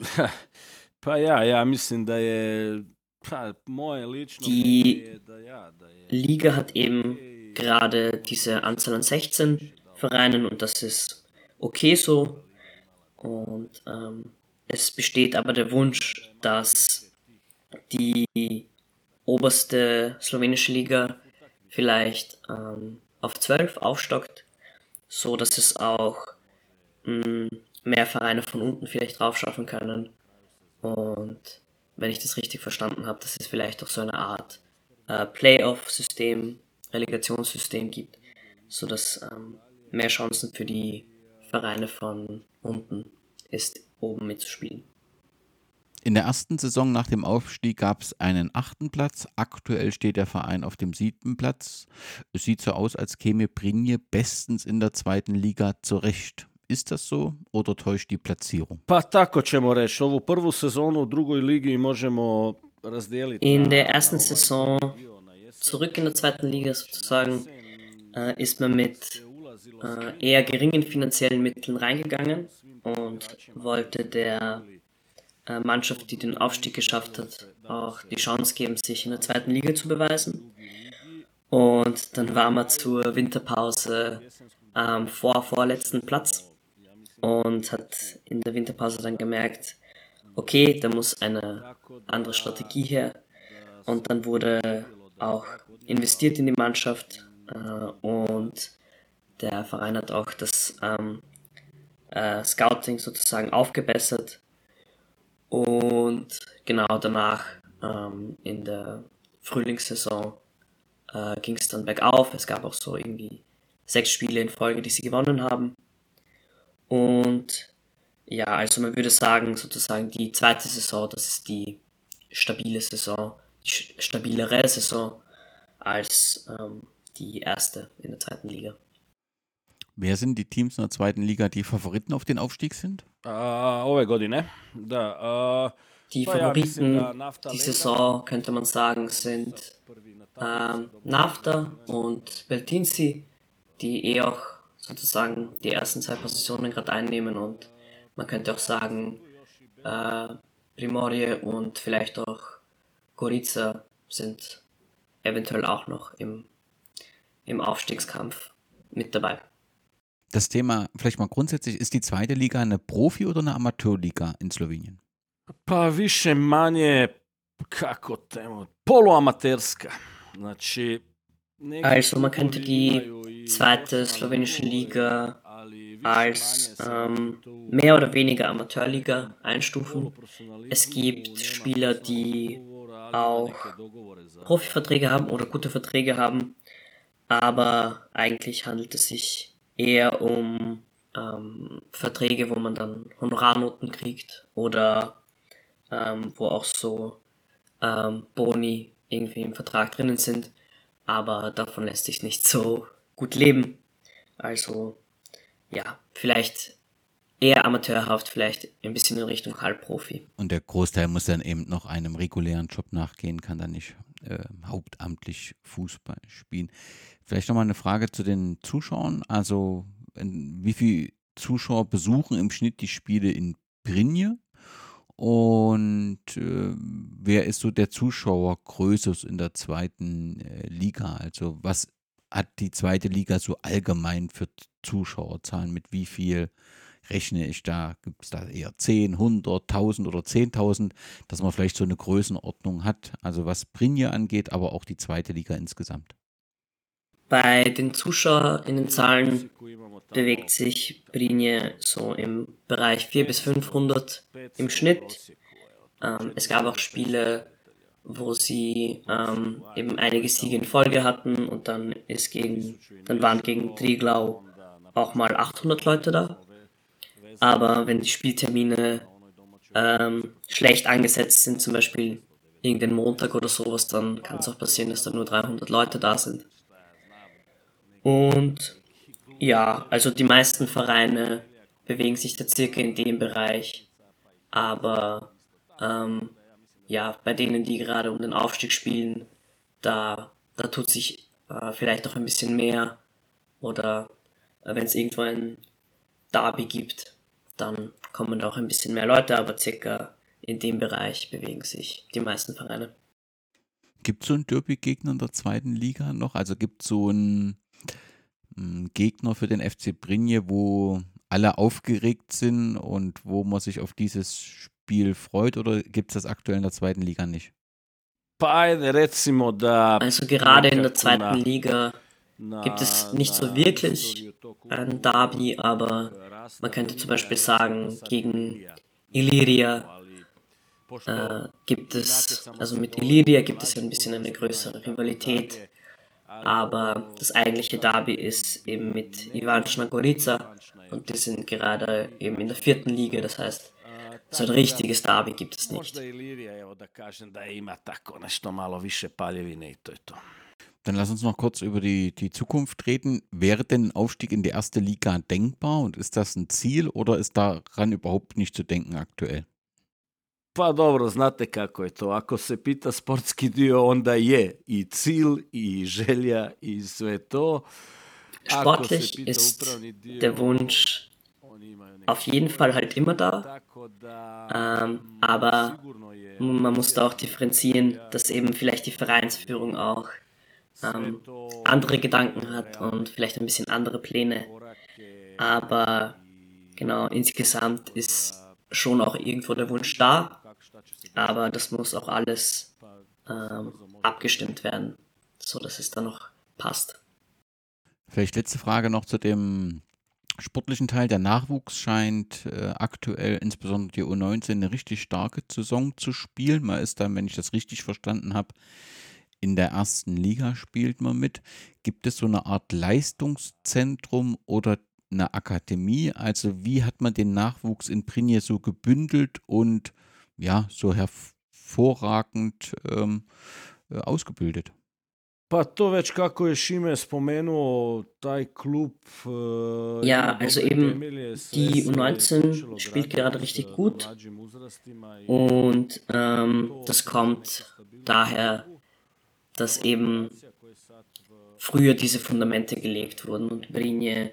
Pa ja, ja mislim da je die Liga hat eben gerade diese Anzahl an 16 Vereinen und das ist okay so. Und ähm, es besteht aber der Wunsch, dass die oberste slowenische Liga vielleicht ähm, auf 12 aufstockt, so dass es auch mh, mm, mehr Vereine von unten vielleicht drauf schaffen können. Und wenn ich das richtig verstanden habe, dass es vielleicht auch so eine Art äh, Playoff-System, Relegationssystem gibt, sodass ähm, mehr Chancen für die Vereine von unten ist, oben mitzuspielen. In der ersten Saison nach dem Aufstieg gab es einen achten Platz. Aktuell steht der Verein auf dem siebten Platz. Es sieht so aus, als käme Brinje bestens in der zweiten Liga zurecht. Ist das so oder täuscht die Platzierung? Pa tako ćemo reći. Ovu prvu sezonu u drugoj ligi možemo razdijeliti. In der ersten Saison zurück in der zweiten Liga sozusagen äh, ist man mit äh, eher geringen finanziellen Mitteln reingegangen und wollte der äh, Mannschaft, die den Aufstieg geschafft hat, auch die Chance geben, sich in der zweiten Liga zu beweisen. Und dann war man zur Winterpause am ähm, vor vorletzten Platz und hat in der Winterpause dann gemerkt, okay, da muss eine andere Strategie her. Und dann wurde auch investiert in die Mannschaft äh, und der Verein hat auch das ähm, äh, Scouting sozusagen aufgebessert. Und genau danach ähm, in der Frühlingssaison äh, ging es dann bergauf. Es gab auch so irgendwie sechs Spiele in Folge, die sie gewonnen haben. Und ja, also man würde sagen, sozusagen die zweite Saison, das ist die stabile Saison, die stabilere Saison als ähm, die erste in der zweiten Liga. Wer sind die Teams in der zweiten Liga, die Favoriten auf den Aufstieg sind? Uh, ove godine, da. Uh, die Favoriten die Saison, könnte man sagen, sind ähm, Nafta und Beltinsi, die eh auch sozusagen die ersten zwei Positionen gerade einnehmen und man könnte auch sagen, äh, Primorie und vielleicht auch Gorica sind eventuell auch noch im, im Aufstiegskampf mit dabei. Das Thema vielleicht mal grundsätzlich, ist die zweite Liga eine Profi- oder eine Amateurliga in Slowenien? Pa više manje, kako temo, poluamaterska. Znači, also man könnte die zweite slowenische Liga als ähm, mehr oder weniger Amateurliga einstufen. Es gibt Spieler, die auch Profiverträge haben oder gute Verträge haben, aber eigentlich handelt es sich eher um ähm, Verträge, wo man dann Honorarnoten kriegt oder ähm, wo auch so ähm, Boni irgendwie im Vertrag drinnen sind aber davon lässt sich nicht so gut leben. Also ja, vielleicht eher amateurhaft, vielleicht ein bisschen in Richtung Halbprofi. Und der Großteil muss dann eben noch einem regulären Job nachgehen, kann dann nicht äh, hauptamtlich Fußball spielen. Vielleicht nochmal eine Frage zu den Zuschauern. Also, wie viele Zuschauer besuchen im Schnitt die Spiele in Brinje? Und äh, wer ist so der Zuschauergröße in der zweiten äh, Liga? Also was hat die zweite Liga so allgemein für Zuschauerzahlen? Mit wie viel rechne ich da? Gibt es da eher 10, 100, 1000 oder 10.000, dass man vielleicht so eine Größenordnung hat? Also was Brinje angeht, aber auch die zweite Liga insgesamt. Bei den Zuschauerinnenzahlen bewegt sich Brinje so im Bereich 400 bis 500 im Schnitt. Ähm, es gab auch Spiele, wo sie ähm, eben einige Siege in Folge hatten und dann ist gegen, dann waren gegen Triglau auch mal 800 Leute da. Aber wenn die Spieltermine ähm, schlecht angesetzt sind, zum Beispiel irgendein Montag oder sowas, dann kann es auch passieren, dass da nur 300 Leute da sind. Und ja, also die meisten Vereine bewegen sich da circa in dem Bereich. Aber ähm, ja, bei denen, die gerade um den Aufstieg spielen, da, da tut sich äh, vielleicht auch ein bisschen mehr. Oder äh, wenn es irgendwo ein Derby gibt, dann kommen da auch ein bisschen mehr Leute, aber circa in dem Bereich bewegen sich die meisten Vereine. Gibt es so einen Derby-Gegner in der zweiten Liga noch? Also gibt es so einen Gegner für den FC Brinje, wo alle aufgeregt sind und wo man sich auf dieses Spiel freut oder gibt es das aktuell in der zweiten Liga nicht? Also gerade in der zweiten Liga gibt es nicht so wirklich ein Derby, aber man könnte zum Beispiel sagen, gegen Illyria äh, gibt es, also mit Illyria gibt es ein bisschen eine größere Rivalität. Aber das eigentliche Derby ist eben mit Ivančna Gorica und die sind gerade eben in der vierten Liga, das heißt, so ein richtiges Derby gibt es nicht. Dann lass uns noch kurz über die, die Zukunft reden. Wäre denn ein Aufstieg in die erste Liga denkbar und ist das ein Ziel oder ist daran überhaupt nicht zu denken aktuell? Pa dobro, znate kako je to. Ako se pita sportski dio, onda je i cilj, i želja, i sve to. Sportlich ist der Wunsch auf jeden Fall halt immer da. Ähm, aber man muss da auch differenzieren, dass eben vielleicht die Vereinsführung auch ähm, andere Gedanken hat und vielleicht ein bisschen andere Pläne. Aber genau, insgesamt ist schon auch irgendwo der Wunsch da aber das muss auch alles ähm, abgestimmt werden, so dass es dann noch passt. Vielleicht letzte Frage noch zu dem sportlichen Teil. Der Nachwuchs scheint äh, aktuell, insbesondere die U19, eine richtig starke Saison zu spielen. Man ist dann, wenn ich das richtig verstanden habe, in der ersten Liga spielt man mit. Gibt es so eine Art Leistungszentrum oder eine Akademie? Also wie hat man den Nachwuchs in Prinje so gebündelt und ja, so hervorragend ähm, äh, ausgebildet. Pa to već kako je Šime spomenuo, taj klub... Äh, ja, also eben die U19 spielt gerade richtig gut. und ähm, das kommt daher, dass eben früher diese Fundamente gelegt wurden und Brinje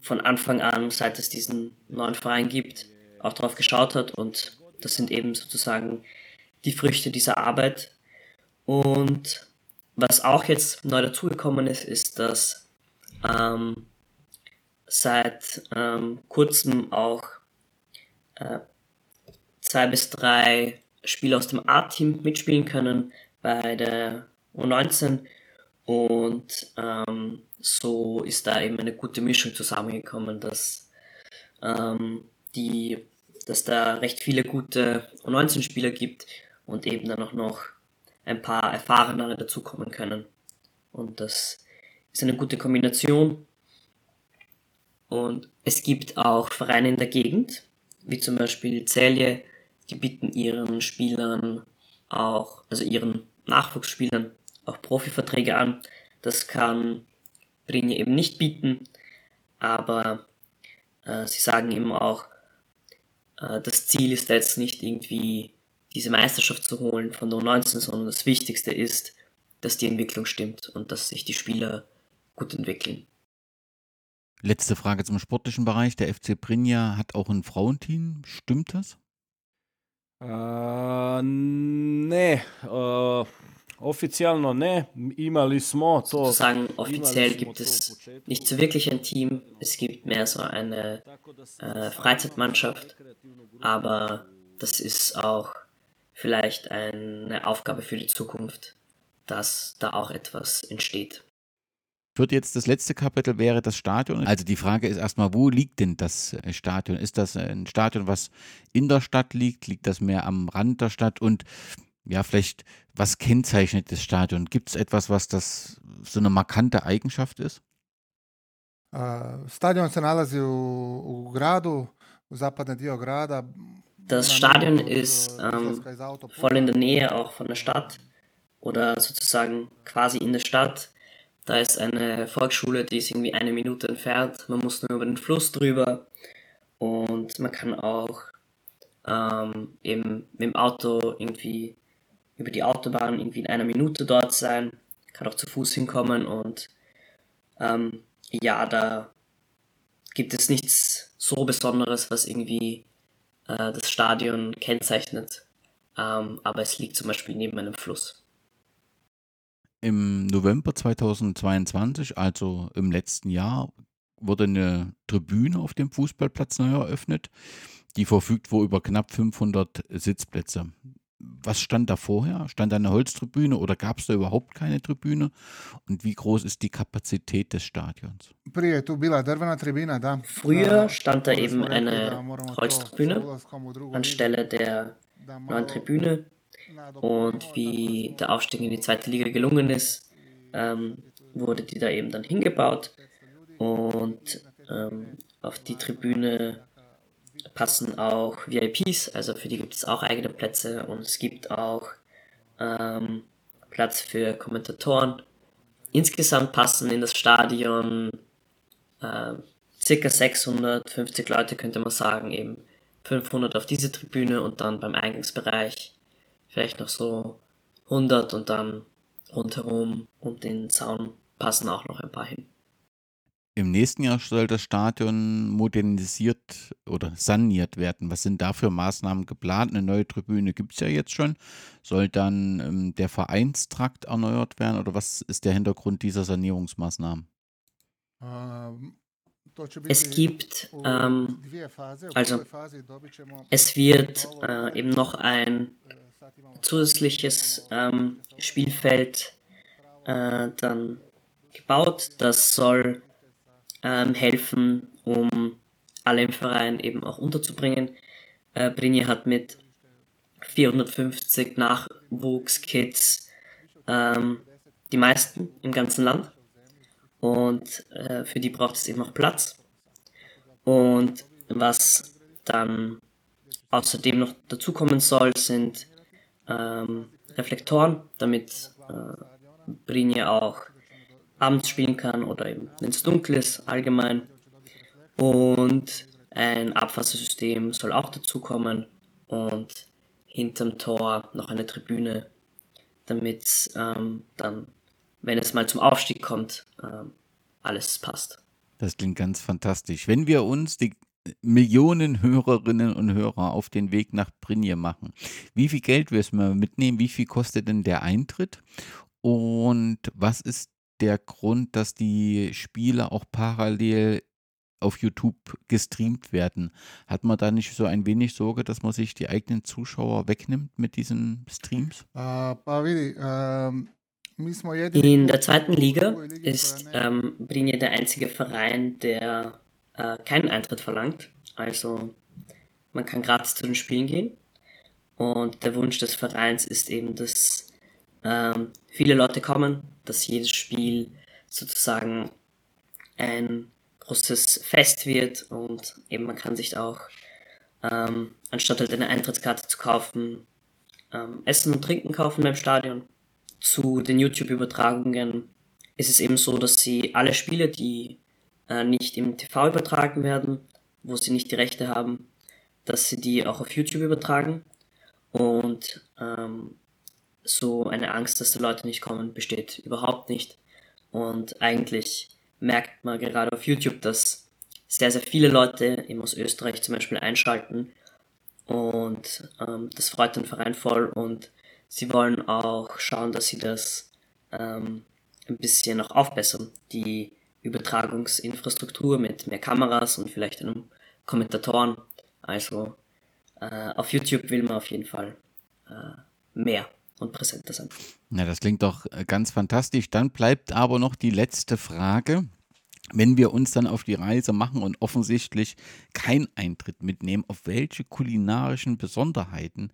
von Anfang an, seit es diesen neuen Verein gibt, auch darauf geschaut hat. Und das sind eben sozusagen die Früchte dieser Arbeit. Und was auch jetzt neu dazugekommen ist, ist, dass ähm, seit ähm, kurzem auch äh, zwei bis drei Spieler aus dem A-Team mitspielen können bei der U19 und ähm, so ist da eben eine gute Mischung zusammengekommen, dass ähm, die dass da recht viele gute U19-Spieler gibt und eben dann auch noch ein paar erfahrenere dazukommen können. Und das ist eine gute Kombination. Und es gibt auch Vereine in der Gegend, wie zum Beispiel Celje, die bieten ihren Spielern auch, also ihren Nachwuchsspielern auch Profiverträge an. Das kann Brinje eben nicht bieten, aber äh, sie sagen eben auch, äh, das Ziel ist jetzt nicht irgendwie diese Meisterschaft zu holen von der U19, sondern das Wichtigste ist, dass die Entwicklung stimmt und dass sich die Spieler gut entwickeln. Letzte Frage zum sportlichen Bereich. Der FC Brinja hat auch ein Frauenteam. Stimmt das? Äh, nee, äh, offiziell ne. Imali smo to. Sozusagen offiziell gibt es nicht so wirklich ein Team. Es gibt mehr so eine äh, Freizeitmannschaft. Aber das ist auch vielleicht eine Aufgabe für die Zukunft, dass da auch etwas entsteht wird jetzt das letzte Kapitel wäre das Stadion. Also die Frage ist erstmal, wo liegt denn das äh, Stadion? Ist das ein Stadion, was in der Stadt liegt? Liegt das mehr am Rand der Stadt? Und ja, vielleicht, was kennzeichnet das Stadion? Gibt es etwas, was das so eine markante Eigenschaft ist? Stadion se nalazi u, gradu, u zapadne dio grada. Das Stadion ist ähm, voll in der Nähe auch von der Stadt oder sozusagen quasi in der Stadt. Da ist eine Volksschule, die ist irgendwie eine Minute entfernt. Man muss nur über den Fluss drüber. Und man kann auch ähm, eben mit dem Auto irgendwie über die Autobahn irgendwie in einer Minute dort sein. Kann auch zu Fuß hinkommen. Und ähm, ja, da gibt es nichts so Besonderes, was irgendwie äh, das Stadion kennzeichnet. Ähm, aber es liegt zum Beispiel neben einem Fluss. Im November 2022, also im letzten Jahr, wurde eine Tribüne auf dem Fußballplatz neu eröffnet. Die verfügt wohl über knapp 500 Sitzplätze. Was stand da vorher? Stand da eine Holztribüne oder gab es da überhaupt keine Tribüne? Und wie groß ist die Kapazität des Stadions? Früher stand da eben eine Holztribüne anstelle der neuen Tribüne und wie der Aufstieg in die zweite Liga gelungen ist, ähm, wurde die da eben dann hingebaut und ähm, auf die Tribüne passen auch VIPs, also für die gibt es auch eigene Plätze und es gibt auch ähm, Platz für Kommentatoren. Insgesamt passen in das Stadion äh, circa 650 Leute, könnte man sagen, eben 500 auf diese Tribüne und dann beim Eingangsbereich vielleicht noch so 100 und dann rundherum um den Zaun passen auch noch ein paar hin. Im nächsten Jahr soll das Stadion modernisiert oder saniert werden. Was sind da für Maßnahmen geplant? Eine neue Tribüne gibt es ja jetzt schon. Soll dann ähm, der Vereinstrakt erneuert werden oder was ist der Hintergrund dieser Sanierungsmaßnahmen? Ähm, es gibt, ähm, also es wird äh, eben noch ein zusätzliches ähm, Spielfeld äh, dann gebaut. Das soll ähm, helfen, um alle im Verein eben auch unterzubringen. Äh, Brinje hat mit 450 Nachwuchskids ähm, die meisten im ganzen Land. Und äh, für die braucht es eben auch Platz. Und was dann außerdem noch dazukommen soll, sind ähm, Reflektoren, damit äh, Brinje auch abends spielen kann oder eben wenn es dunkel ist allgemein. Und ein Abwassersystem soll auch dazukommen und hinterm Tor noch eine Tribüne, damit ähm, dann, wenn es mal zum Aufstieg kommt, ähm, alles passt. Das klingt ganz fantastisch. Wenn wir uns die Millionen Hörerinnen und Hörer auf den Weg nach Brinje machen. Wie viel Geld wirst du mitnehmen? Wie viel kostet denn der Eintritt? Und was ist der Grund, dass die Spiele auch parallel auf YouTube gestreamt werden? Hat man da nicht so ein wenig Sorge, dass man sich die eigenen Zuschauer wegnimmt mit diesen Streams? Uh, in der zweiten Liga ist ähm, Brinje der einzige Verein, der äh, keinen Eintritt verlangt. Also man kann gratis zu den Spielen gehen. Und der Wunsch des Vereins ist eben, dass ähm, viele Leute kommen, dass jedes Spiel sozusagen ein großes Fest wird und eben man kann sich auch, ähm, anstatt halt eine Eintrittskarte zu kaufen, ähm, Essen und Trinken kaufen beim Stadion. Zu den YouTube-Übertragungen ist es eben so, dass sie alle Spiele, die äh, nicht im TV übertragen werden, wo sie nicht die Rechte haben, dass sie die auch auf YouTube übertragen. Und ähm, so eine Angst, dass die Leute nicht kommen, besteht überhaupt nicht. Und eigentlich merkt man gerade auf YouTube, dass sehr, sehr viele Leute eben aus Österreich zum Beispiel einschalten. Und ähm, das freut den Verein voll und sie wollen auch schauen, dass sie das ähm, ein bisschen noch aufbessern. Die Übertragungsinfrastruktur mit mehr Kameras und vielleicht einem Kommentatoren. Also äh, auf YouTube will man auf jeden Fall äh, mehr und präsenter sein. Na, das klingt doch äh, ganz fantastisch. Dann bleibt aber noch die letzte Frage wenn wir uns dann auf die Reise machen und offensichtlich keinen Eintritt mitnehmen, auf welche kulinarischen Besonderheiten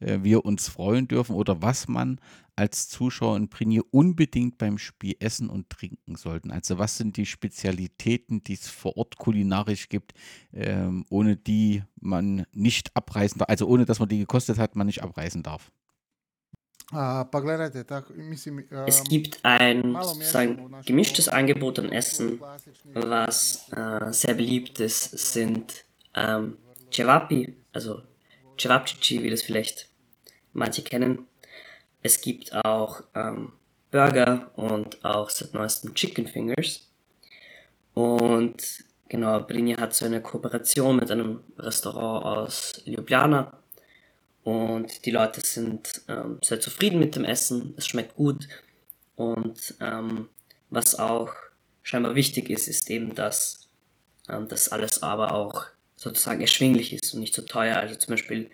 äh, wir uns freuen dürfen oder was man als Zuschauer in Brigne unbedingt beim Spiel essen und trinken sollten. Also was sind die Spezialitäten, die es vor Ort kulinarisch gibt, ähm, ohne die man nicht abreisen darf, also ohne dass man die gekostet hat, man nicht abreisen darf. Es gibt ein sozusagen gemischtes Angebot an Essen, was äh, sehr beliebt ist, sind ähm, Cevapi, also Cevapcici, wie das vielleicht manche kennen. Es gibt auch ähm, Burger und auch seit neuestem Chicken Fingers. Und genau, Brinja hat so eine Kooperation mit einem Restaurant aus Ljubljana und die Leute sind ähm, sehr zufrieden mit dem Essen, es schmeckt gut und ähm, was auch scheinbar wichtig ist, ist eben, dass ähm, das alles aber auch sozusagen erschwinglich ist und nicht so teuer. Also zum Beispiel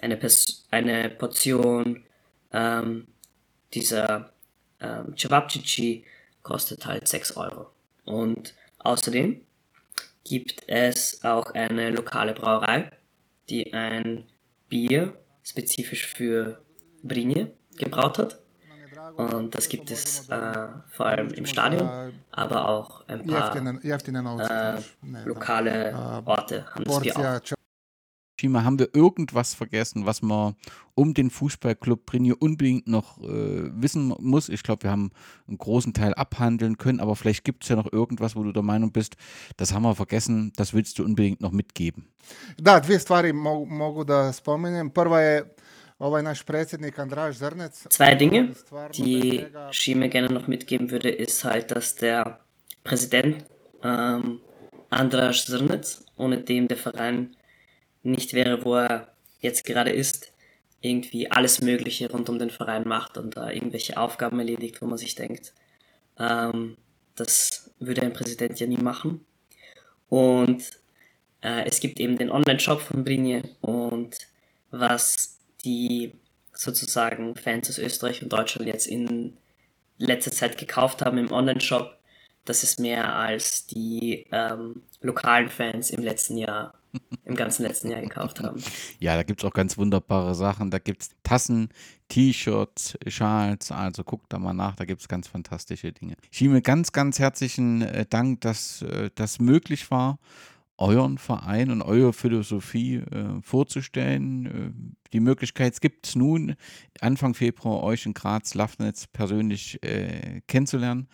eine, Pers eine Portion ähm, dieser ähm, Cevapcici kostet halt 6 Euro. Und außerdem gibt es auch eine lokale Brauerei, die ein Bier spezifisch für Brinje gebraut hat. Und das gibt es äh, vor allem im Stadion, aber auch ein paar äh, lokale Orte haben das Bier auch. Schima, haben wir irgendwas vergessen, was man um den Fußballclub Brinje unbedingt noch äh, wissen muss? Ich glaube, wir haben einen großen Teil abhandeln können, aber vielleicht gibt es ja noch irgendwas, wo du der Meinung bist, das haben wir vergessen, das willst du unbedingt noch mitgeben. Da, dve stvari mogu, mogu da spomenem. Prva je ovaj naš predsjednik Andraš Zrnec. Zwei Dinge, die Schima gerne noch mitgeben würde, ist halt, dass der Präsident ähm, Andras Zrnec, ohne dem der Verein nicht wäre, wo er jetzt gerade ist, irgendwie alles Mögliche rund um den Verein macht und da irgendwelche Aufgaben erledigt, wo man sich denkt, ähm, das würde ein Präsident ja nie machen. Und äh, es gibt eben den Online-Shop von Brinje und was die sozusagen Fans aus Österreich und Deutschland jetzt in letzter Zeit gekauft haben im Online-Shop, das ist mehr als die ähm, lokalen Fans im letzten Jahr im ganzen letzten Jahr gekauft haben. Ja, da gibt es auch ganz wunderbare Sachen. Da gibt es Tassen, T-Shirts, Schals. Also guckt da mal nach, da gibt es ganz fantastische Dinge. Ich Schieme, ganz, ganz herzlichen äh, Dank, dass äh, das möglich war euren Verein und eure Philosophie äh, vorzustellen. Äh, die Möglichkeit gibt es nun, Anfang Februar euch in Graz, Lafnitz persönlich äh, kennenzulernen.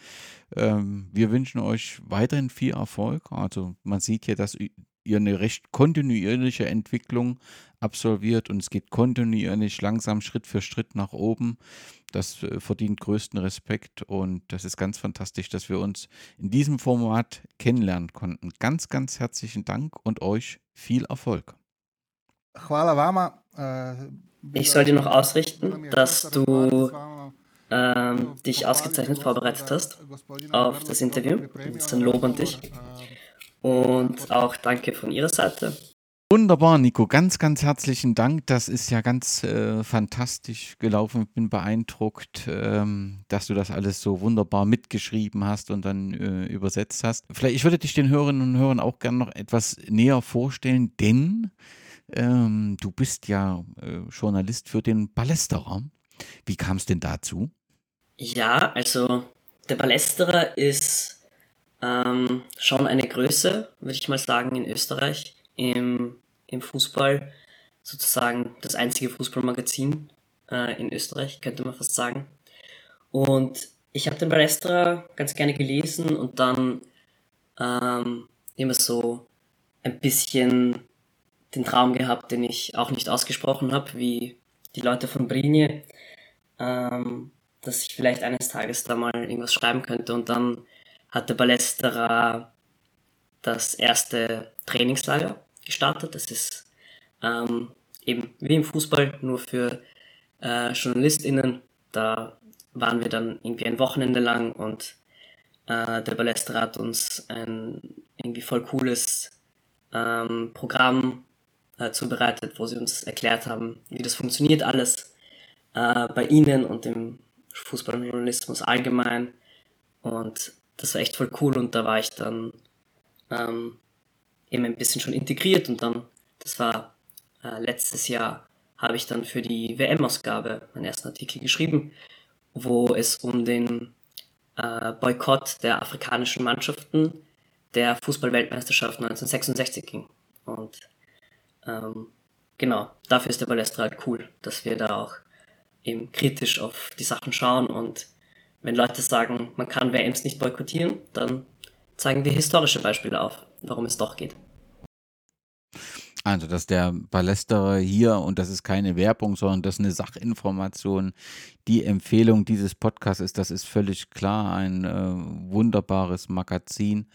Ähm, wir wünschen euch weiterhin viel Erfolg. Also man sieht hier, dass ihr eine recht kontinuierliche Entwicklung absolviert und es geht kontinuierlich langsam Schritt für Schritt nach oben. Das äh, verdient größten Respekt und das ist ganz fantastisch, dass wir uns in diesem Format kennenlernen konnten. Ganz, ganz herzlichen Dank und euch viel Erfolg. Äh, ich soll dir noch ausrichten, dass du ähm, dich ausgezeichnet vorbereitet hast auf das Interview. Das ist ein Lob an dich. Und auch danke von Ihrer Seite. Wunderbar, Nico. Ganz, ganz herzlichen Dank. Das ist ja ganz äh, fantastisch gelaufen. Ich bin beeindruckt, ähm, dass du das alles so wunderbar mitgeschrieben hast und dann äh, übersetzt hast. Vielleicht, ich würde dich den Hörerinnen und Hörern auch gerne noch etwas näher vorstellen, denn ähm, du bist ja äh, Journalist für den Ballesterer. Wie kam es denn dazu? Ja, also der Ballesterer ist ähm, schon eine Größe, würde ich mal sagen, in Österreich im, im Fußball. Sozusagen das einzige Fußballmagazin äh, in Österreich, könnte man fast sagen. Und ich habe den Balestra ganz gerne gelesen und dann ähm, immer so ein bisschen den Traum gehabt, den ich auch nicht ausgesprochen habe, wie die Leute von Brinje, ähm, dass ich vielleicht eines Tages da mal irgendwas schreiben könnte. Und dann hatte Ballesterer das erste Trainingslager gestartet. Das ist ähm, eben wie im Fußball, nur für äh, JournalistInnen. Da waren wir dann irgendwie ein Wochenende lang und äh, der Ballester hat uns ein irgendwie voll cooles ähm, Programm äh, zubereitet, wo sie uns erklärt haben, wie das funktioniert alles äh, bei ihnen und im Fußballjournalismus allgemein. Und das war echt voll cool und da war ich dann ähm, eben ein bisschen schon integriert und dann, das war äh, letztes Jahr, habe ich dann für die WM-Ausgabe meinen ersten Artikel geschrieben, wo es um den äh, Boykott der afrikanischen Mannschaften der Fußballweltmeisterschaft 1966 ging. Und ähm, genau, dafür ist der Ballester halt cool, dass wir da auch eben kritisch auf die Sachen schauen und wenn Leute sagen, man kann WMs nicht boykottieren, dann zeigen wir historische Beispiele auf, warum es doch geht. Also, dass der Ballesterer hier, und das ist keine Werbung, sondern das ist eine Sachinformation, die Empfehlung dieses Podcasts ist, das ist völlig klar, ein äh, wunderbares Magazin,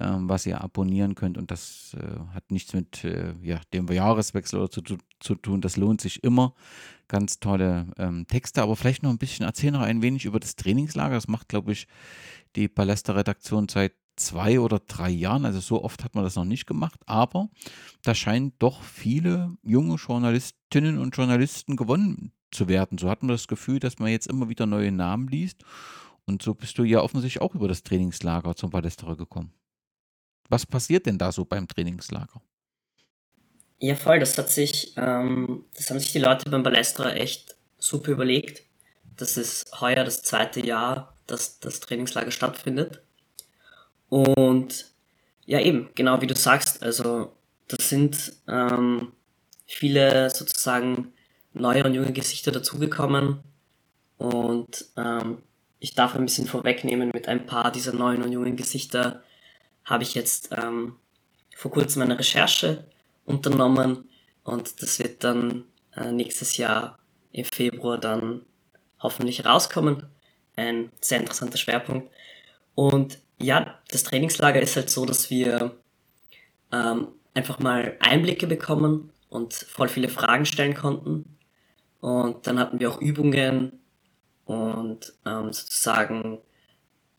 äh, was ihr abonnieren könnt. Und das äh, hat nichts mit äh, ja, dem Jahreswechsel zu, zu, tun. Das lohnt sich immer. Ganz tolle ähm, Texte, aber vielleicht noch ein bisschen, erzähl noch ein wenig über das Trainingslager. Das macht, glaube ich, die Ballester-Redaktion seit zwei oder drei Jahren. Also so oft hat man das noch nicht gemacht, aber da scheinen doch viele junge Journalistinnen und Journalisten gewonnen zu werden. So hat man das Gefühl, dass man jetzt immer wieder neue Namen liest. Und so bist du ja offensichtlich auch über das Trainingslager zum Ballesterer gekommen. Was passiert denn da so beim Trainingslager? Ja, voll. Das hat sich, ähm, das haben sich die Leute beim Ballesterer echt super überlegt. Das ist heuer das zweite Jahr, dass das Trainingslager stattfindet. Und ja, eben, genau wie du sagst, also das sind ähm, viele sozusagen neue und junge Gesichter dazugekommen. Und ähm, ich darf ein bisschen vorwegnehmen, mit ein paar dieser neuen und jungen Gesichter habe ich jetzt ähm, vor kurzem eine Recherche unternommen und das wird dann äh, nächstes Jahr im Februar dann hoffentlich rauskommen. Ein sehr interessanter Schwerpunkt. Und ja, das Trainingslager ist halt so, dass wir ähm, einfach mal Einblicke bekommen und voll viele Fragen stellen konnten. Und dann hatten wir auch Übungen und ähm, sozusagen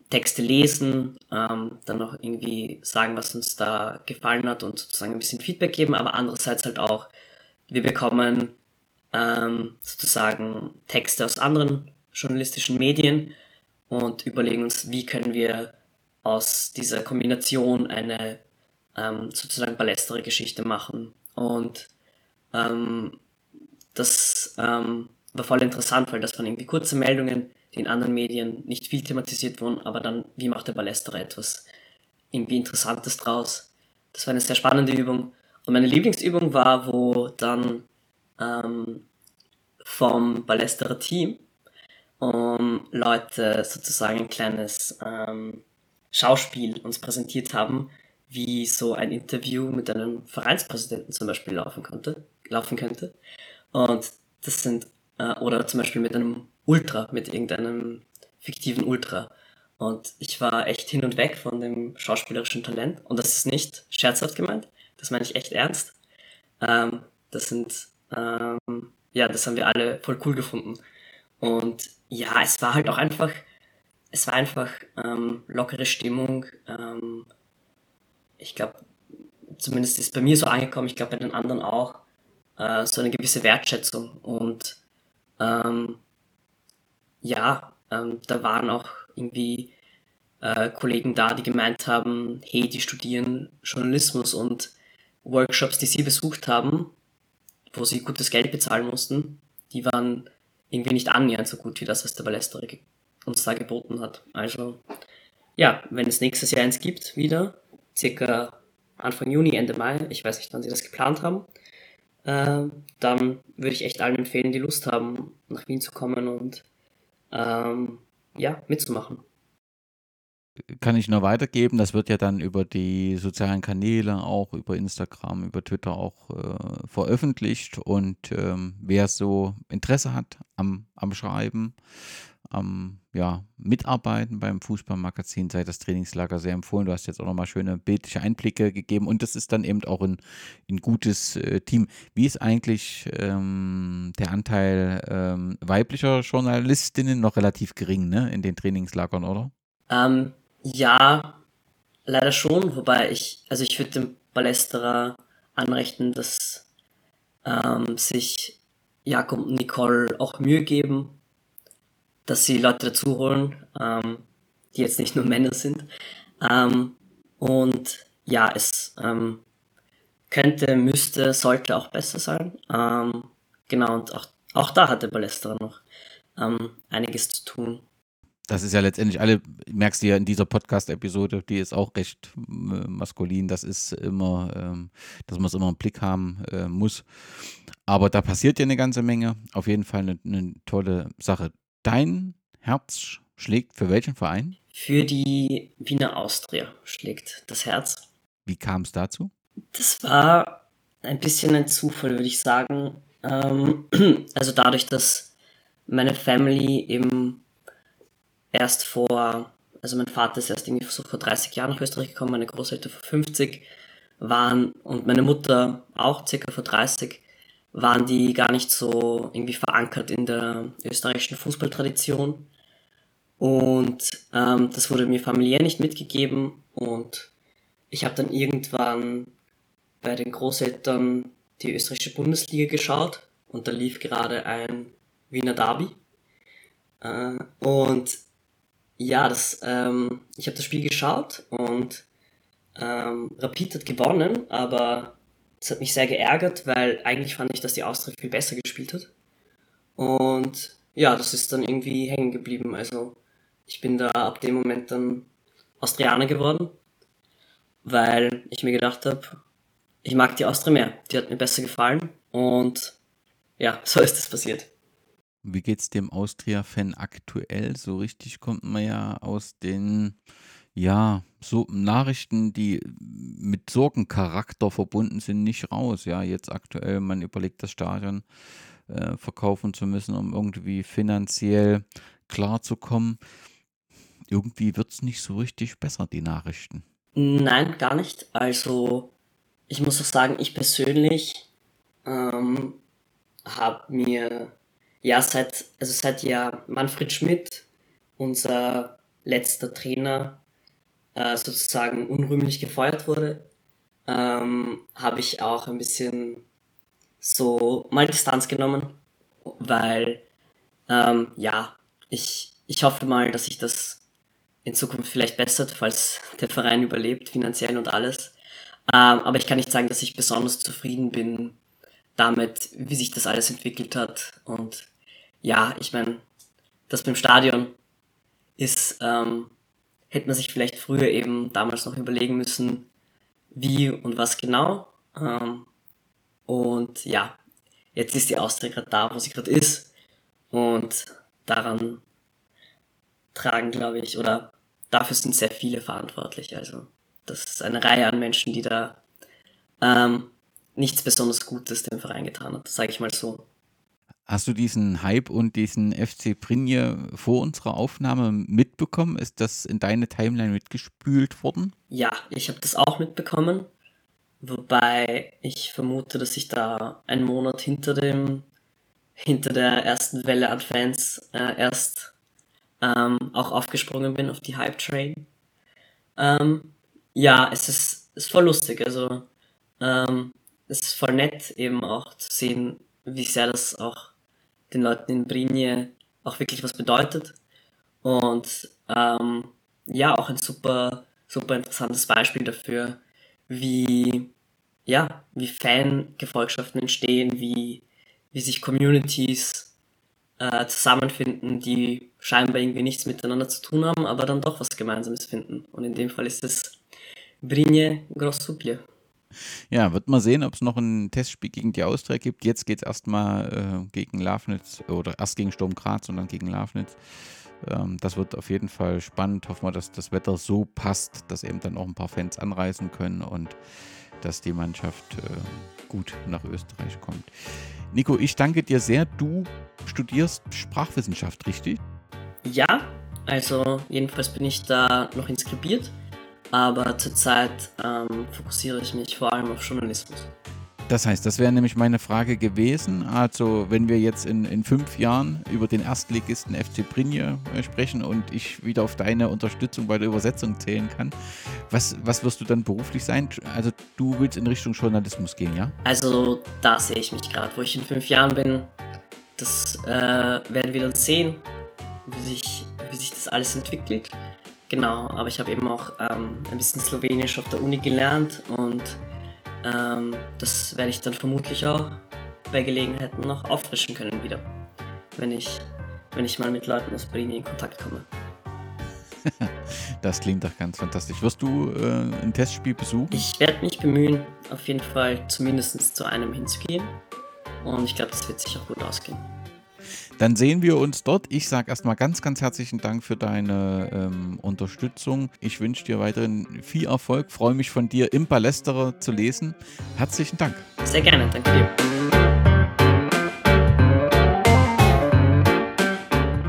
Texte lesen, ähm, dann noch irgendwie sagen, was uns da gefallen hat und sozusagen ein bisschen Feedback geben, aber andererseits halt auch, wir bekommen ähm, sozusagen Texte aus anderen journalistischen Medien und überlegen uns, wie können wir aus dieser Kombination eine ähm, sozusagen ballestere Geschichte machen. Und ähm, das ähm, war voll interessant, weil das waren irgendwie kurze Meldungen, die in anderen Medien nicht viel thematisiert wurden, aber dann, wie macht der Ballesterer etwas irgendwie Interessantes draus? Das war eine sehr spannende Übung. Und meine Lieblingsübung war, wo dann ähm, vom Ballesterer Team um Leute sozusagen ein kleines ähm, Schauspiel uns präsentiert haben, wie so ein Interview mit einem Vereinspräsidenten zum Beispiel laufen konnte, laufen könnte. Und das sind, äh, oder zum Beispiel mit einem Ultra, mit irgendeinem fiktiven Ultra. Und ich war echt hin und weg von dem schauspielerischen Talent. Und das ist nicht scherzhaft gemeint, das meine ich echt ernst. Ähm, das sind, ähm, ja, das haben wir alle voll cool gefunden. Und ja, es war halt auch einfach, es war einfach ähm, lockere Stimmung. Ähm, ich glaube, zumindest ist bei mir so angekommen, ich glaube bei den anderen auch, äh, so eine gewisse Wertschätzung. Und ähm, ja, ähm, da waren auch irgendwie äh, Kollegen da, die gemeint haben, hey, die studieren Journalismus und Workshops, die sie besucht haben, wo sie gutes Geld bezahlen mussten, die waren irgendwie nicht annähernd so gut wie das, was der Ballesterer uns da geboten hat. Also ja, wenn es nächstes Jahr eins gibt, wieder, circa Anfang Juni, Ende Mai, ich weiß nicht, wann sie das geplant haben, äh, dann würde ich echt allen empfehlen, die Lust haben, nach Wien zu kommen und ähm, ja, mitzumachen. kann ich nur weitergeben. Das wird ja dann über die sozialen Kanäle, auch über Instagram, über Twitter auch äh, veröffentlicht. Und ähm, wer so Interesse hat am, am Schreiben, am ja, Mitarbeiten beim Fußballmagazin, sei das Trainingslager sehr empfohlen. Du hast jetzt auch nochmal schöne bildliche Einblicke gegeben und das ist dann eben auch ein, ein gutes äh, Team. Wie ist eigentlich ähm, der Anteil ähm, weiblicher Journalistinnen noch relativ gering ne, in den Trainingslagern, oder? Ähm, ja, leider schon, wobei ich, also ich würde dem Ballesterer anrechnen, dass ähm, sich Jakob und Nicole auch Mühe geben, dass sie Leute dazu holen, ähm, die jetzt nicht nur Männer sind. Ähm, und ja, es ähm, könnte, müsste, sollte auch besser sein. Ähm, genau, und auch, auch da hat der Ballesterer noch ähm, einiges zu tun das ist ja letztendlich alle, merkst du ja in dieser Podcast-Episode, die ist auch recht äh, maskulin. Das ist immer, ähm, dass man es immer im Blick haben äh, muss. Aber da passiert ja eine ganze Menge. Auf jeden Fall eine, eine tolle Sache. Dein Herz schlägt für welchen Verein? Für die Wiener Austria schlägt das Herz. Wie kam es dazu? Das war ein bisschen ein Zufall, würde ich sagen. Ähm, also dadurch, dass meine Family im erst vor, also mein Vater ist erst irgendwie so vor 30 Jahren nach Österreich gekommen, meine Großeltern vor 50 waren und meine Mutter auch circa vor 30 waren die gar nicht so irgendwie verankert in der österreichischen Fußballtradition. Und ähm, das wurde mir familiär nicht mitgegeben und ich habe dann irgendwann bei den Großeltern die österreichische Bundesliga geschaut und da lief gerade ein Wiener Derby. Äh, und ja, das, ähm, ich habe das Spiel geschaut und ähm, Rapid hat gewonnen, aber es hat mich sehr geärgert, weil eigentlich fand ich, dass die Austria viel besser gespielt hat. Und ja, das ist dann irgendwie hängen geblieben. Also ich bin da ab dem Moment dann Austrianer geworden, weil ich mir gedacht habe, ich mag die Austria mehr. Die hat mir besser gefallen und ja, so ist es passiert. Wie geht es dem Austria-Fan aktuell? So richtig kommt man ja aus den ja, so Nachrichten, die mit Sorgencharakter verbunden sind, nicht raus. Ja, jetzt aktuell, man überlegt, das Stadion äh, verkaufen zu müssen, um irgendwie finanziell klarzukommen. Irgendwie wird es nicht so richtig besser, die Nachrichten. Nein, gar nicht. Also, ich muss auch sagen, ich persönlich ähm, habe mir ja, seit, also seit ja Manfred Schmidt, unser letzter Trainer, äh, sozusagen unrühmlich gefeuert wurde, ähm, habe ich auch ein bisschen so mal Distanz genommen, weil ähm, ja, ich, ich hoffe mal, dass sich das in Zukunft vielleicht bessert, falls der Verein überlebt, finanziell und alles. Ähm, aber ich kann nicht sagen, dass ich besonders zufrieden bin damit, wie sich das alles entwickelt hat und ja, ich meine, das beim Stadion ist, ähm, hätte man sich vielleicht früher eben damals noch überlegen müssen, wie und was genau. Ähm, und ja, jetzt ist die Austria gerade da, wo sie gerade ist. Und daran tragen, glaube ich, oder dafür sind sehr viele verantwortlich. Also das ist eine Reihe an Menschen, die da ähm, nichts besonders Gutes dem Verein getan hat, sage ich mal so. Hast du diesen Hype und diesen FC Brinje vor unserer Aufnahme mitbekommen? Ist das in deine Timeline mitgespült worden? Ja, ich habe das auch mitbekommen. Wobei ich vermute, dass ich da einen Monat hinter dem hinter der ersten Welle Fans äh, erst ähm, auch aufgesprungen bin auf die Hype Train. Ähm, ja, es ist, ist voll lustig. Also ähm, es ist voll nett eben auch zu sehen, wie sehr das auch den Leuten in Brinje auch wirklich was bedeutet. Und ähm, ja, auch ein super, super interessantes Beispiel dafür, wie, ja, wie Fangefolgschaften entstehen, wie, wie sich Communities äh, zusammenfinden, die scheinbar irgendwie nichts miteinander zu tun haben, aber dann doch was Gemeinsames finden. Und in dem Fall ist es Brinje Grossuplie. Ja, wird mal sehen, ob es noch ein Testspiel gegen die Austria gibt. Jetzt geht es erstmal äh, gegen Lafnitz oder erst gegen Sturm Graz und dann gegen Lafnitz. Ähm, das wird auf jeden Fall spannend. Hoffen wir, dass das Wetter so passt, dass eben dann auch ein paar Fans anreisen können und dass die Mannschaft äh, gut nach Österreich kommt. Nico, ich danke dir sehr. Du studierst Sprachwissenschaft, richtig? Ja, also jedenfalls bin ich da noch inskribiert, aber zurzeit ähm, fokussiere ich mich vor allem auf Journalismus. Das heißt, das wäre nämlich meine Frage gewesen. Also, wenn wir jetzt in, in fünf Jahren über den Erstligisten FC Brinje äh, sprechen und ich wieder auf deine Unterstützung bei der Übersetzung zählen kann, was, was wirst du dann beruflich sein? Also, du willst in Richtung Journalismus gehen, ja? Also, da sehe ich mich gerade, wo ich in fünf Jahren bin. Das äh, werden wir dann sehen, wie sich, wie sich das alles entwickelt. Genau, aber ich habe eben auch ähm, ein bisschen Slowenisch auf der Uni gelernt und ähm, das werde ich dann vermutlich auch bei Gelegenheiten noch auffrischen können wieder, wenn ich, wenn ich mal mit Leuten aus Berlin in Kontakt komme. das klingt doch ganz fantastisch. Wirst du äh, ein Testspiel besuchen? Ich werde mich bemühen, auf jeden Fall zumindest zu einem hinzugehen. Und ich glaube, das wird sicher gut ausgehen. Dann sehen wir uns dort. Ich sage erstmal ganz, ganz herzlichen Dank für deine ähm, Unterstützung. Ich wünsche dir weiterhin viel Erfolg. Freue mich von dir im Palästerer zu lesen. Herzlichen Dank. Sehr gerne, danke dir.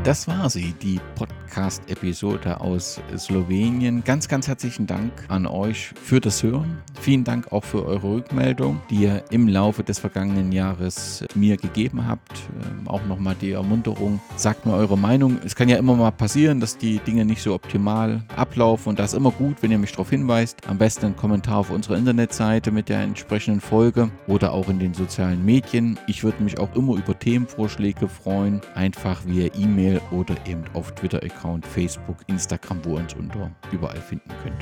Das war sie, die Podcast-Episode aus Slowenien. Ganz, ganz herzlichen Dank an euch für das Hören. Vielen Dank auch für eure Rückmeldung, die ihr im Laufe des vergangenen Jahres mir gegeben habt. Ähm, auch nochmal die Ermunterung. Sagt mir eure Meinung. Es kann ja immer mal passieren, dass die Dinge nicht so optimal ablaufen und das ist immer gut, wenn ihr mich darauf hinweist. Am besten einen Kommentar auf unserer Internetseite mit der entsprechenden Folge oder auch in den sozialen Medien. Ich würde mich auch immer über Themenvorschläge freuen. Einfach via E-Mail oder eben auf Twitter-Account, Facebook, Instagram, wo ihr uns unter überall finden könnt.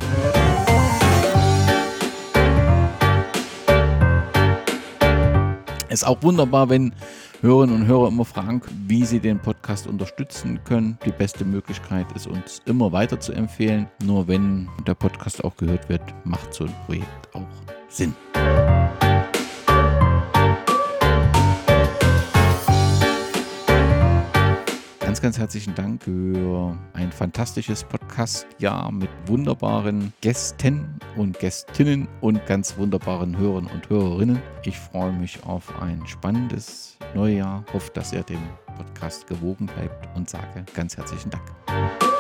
Es ist auch wunderbar, wenn Hörerinnen und Hörer immer fragen, wie sie den Podcast unterstützen können. Die beste Möglichkeit ist, uns immer weiter zu empfehlen. Nur wenn der Podcast auch gehört wird, macht so ein Projekt auch Sinn. Ganz herzlichen Dank für ein fantastisches Podcast-Jahr mit wunderbaren Gästen und Gästinnen und ganz wunderbaren Hörern und Hörerinnen. Ich freue mich auf ein spannendes Neujahr. Hoffe, dass ihr dem Podcast gewogen bleibt und sage ganz herzlichen Dank.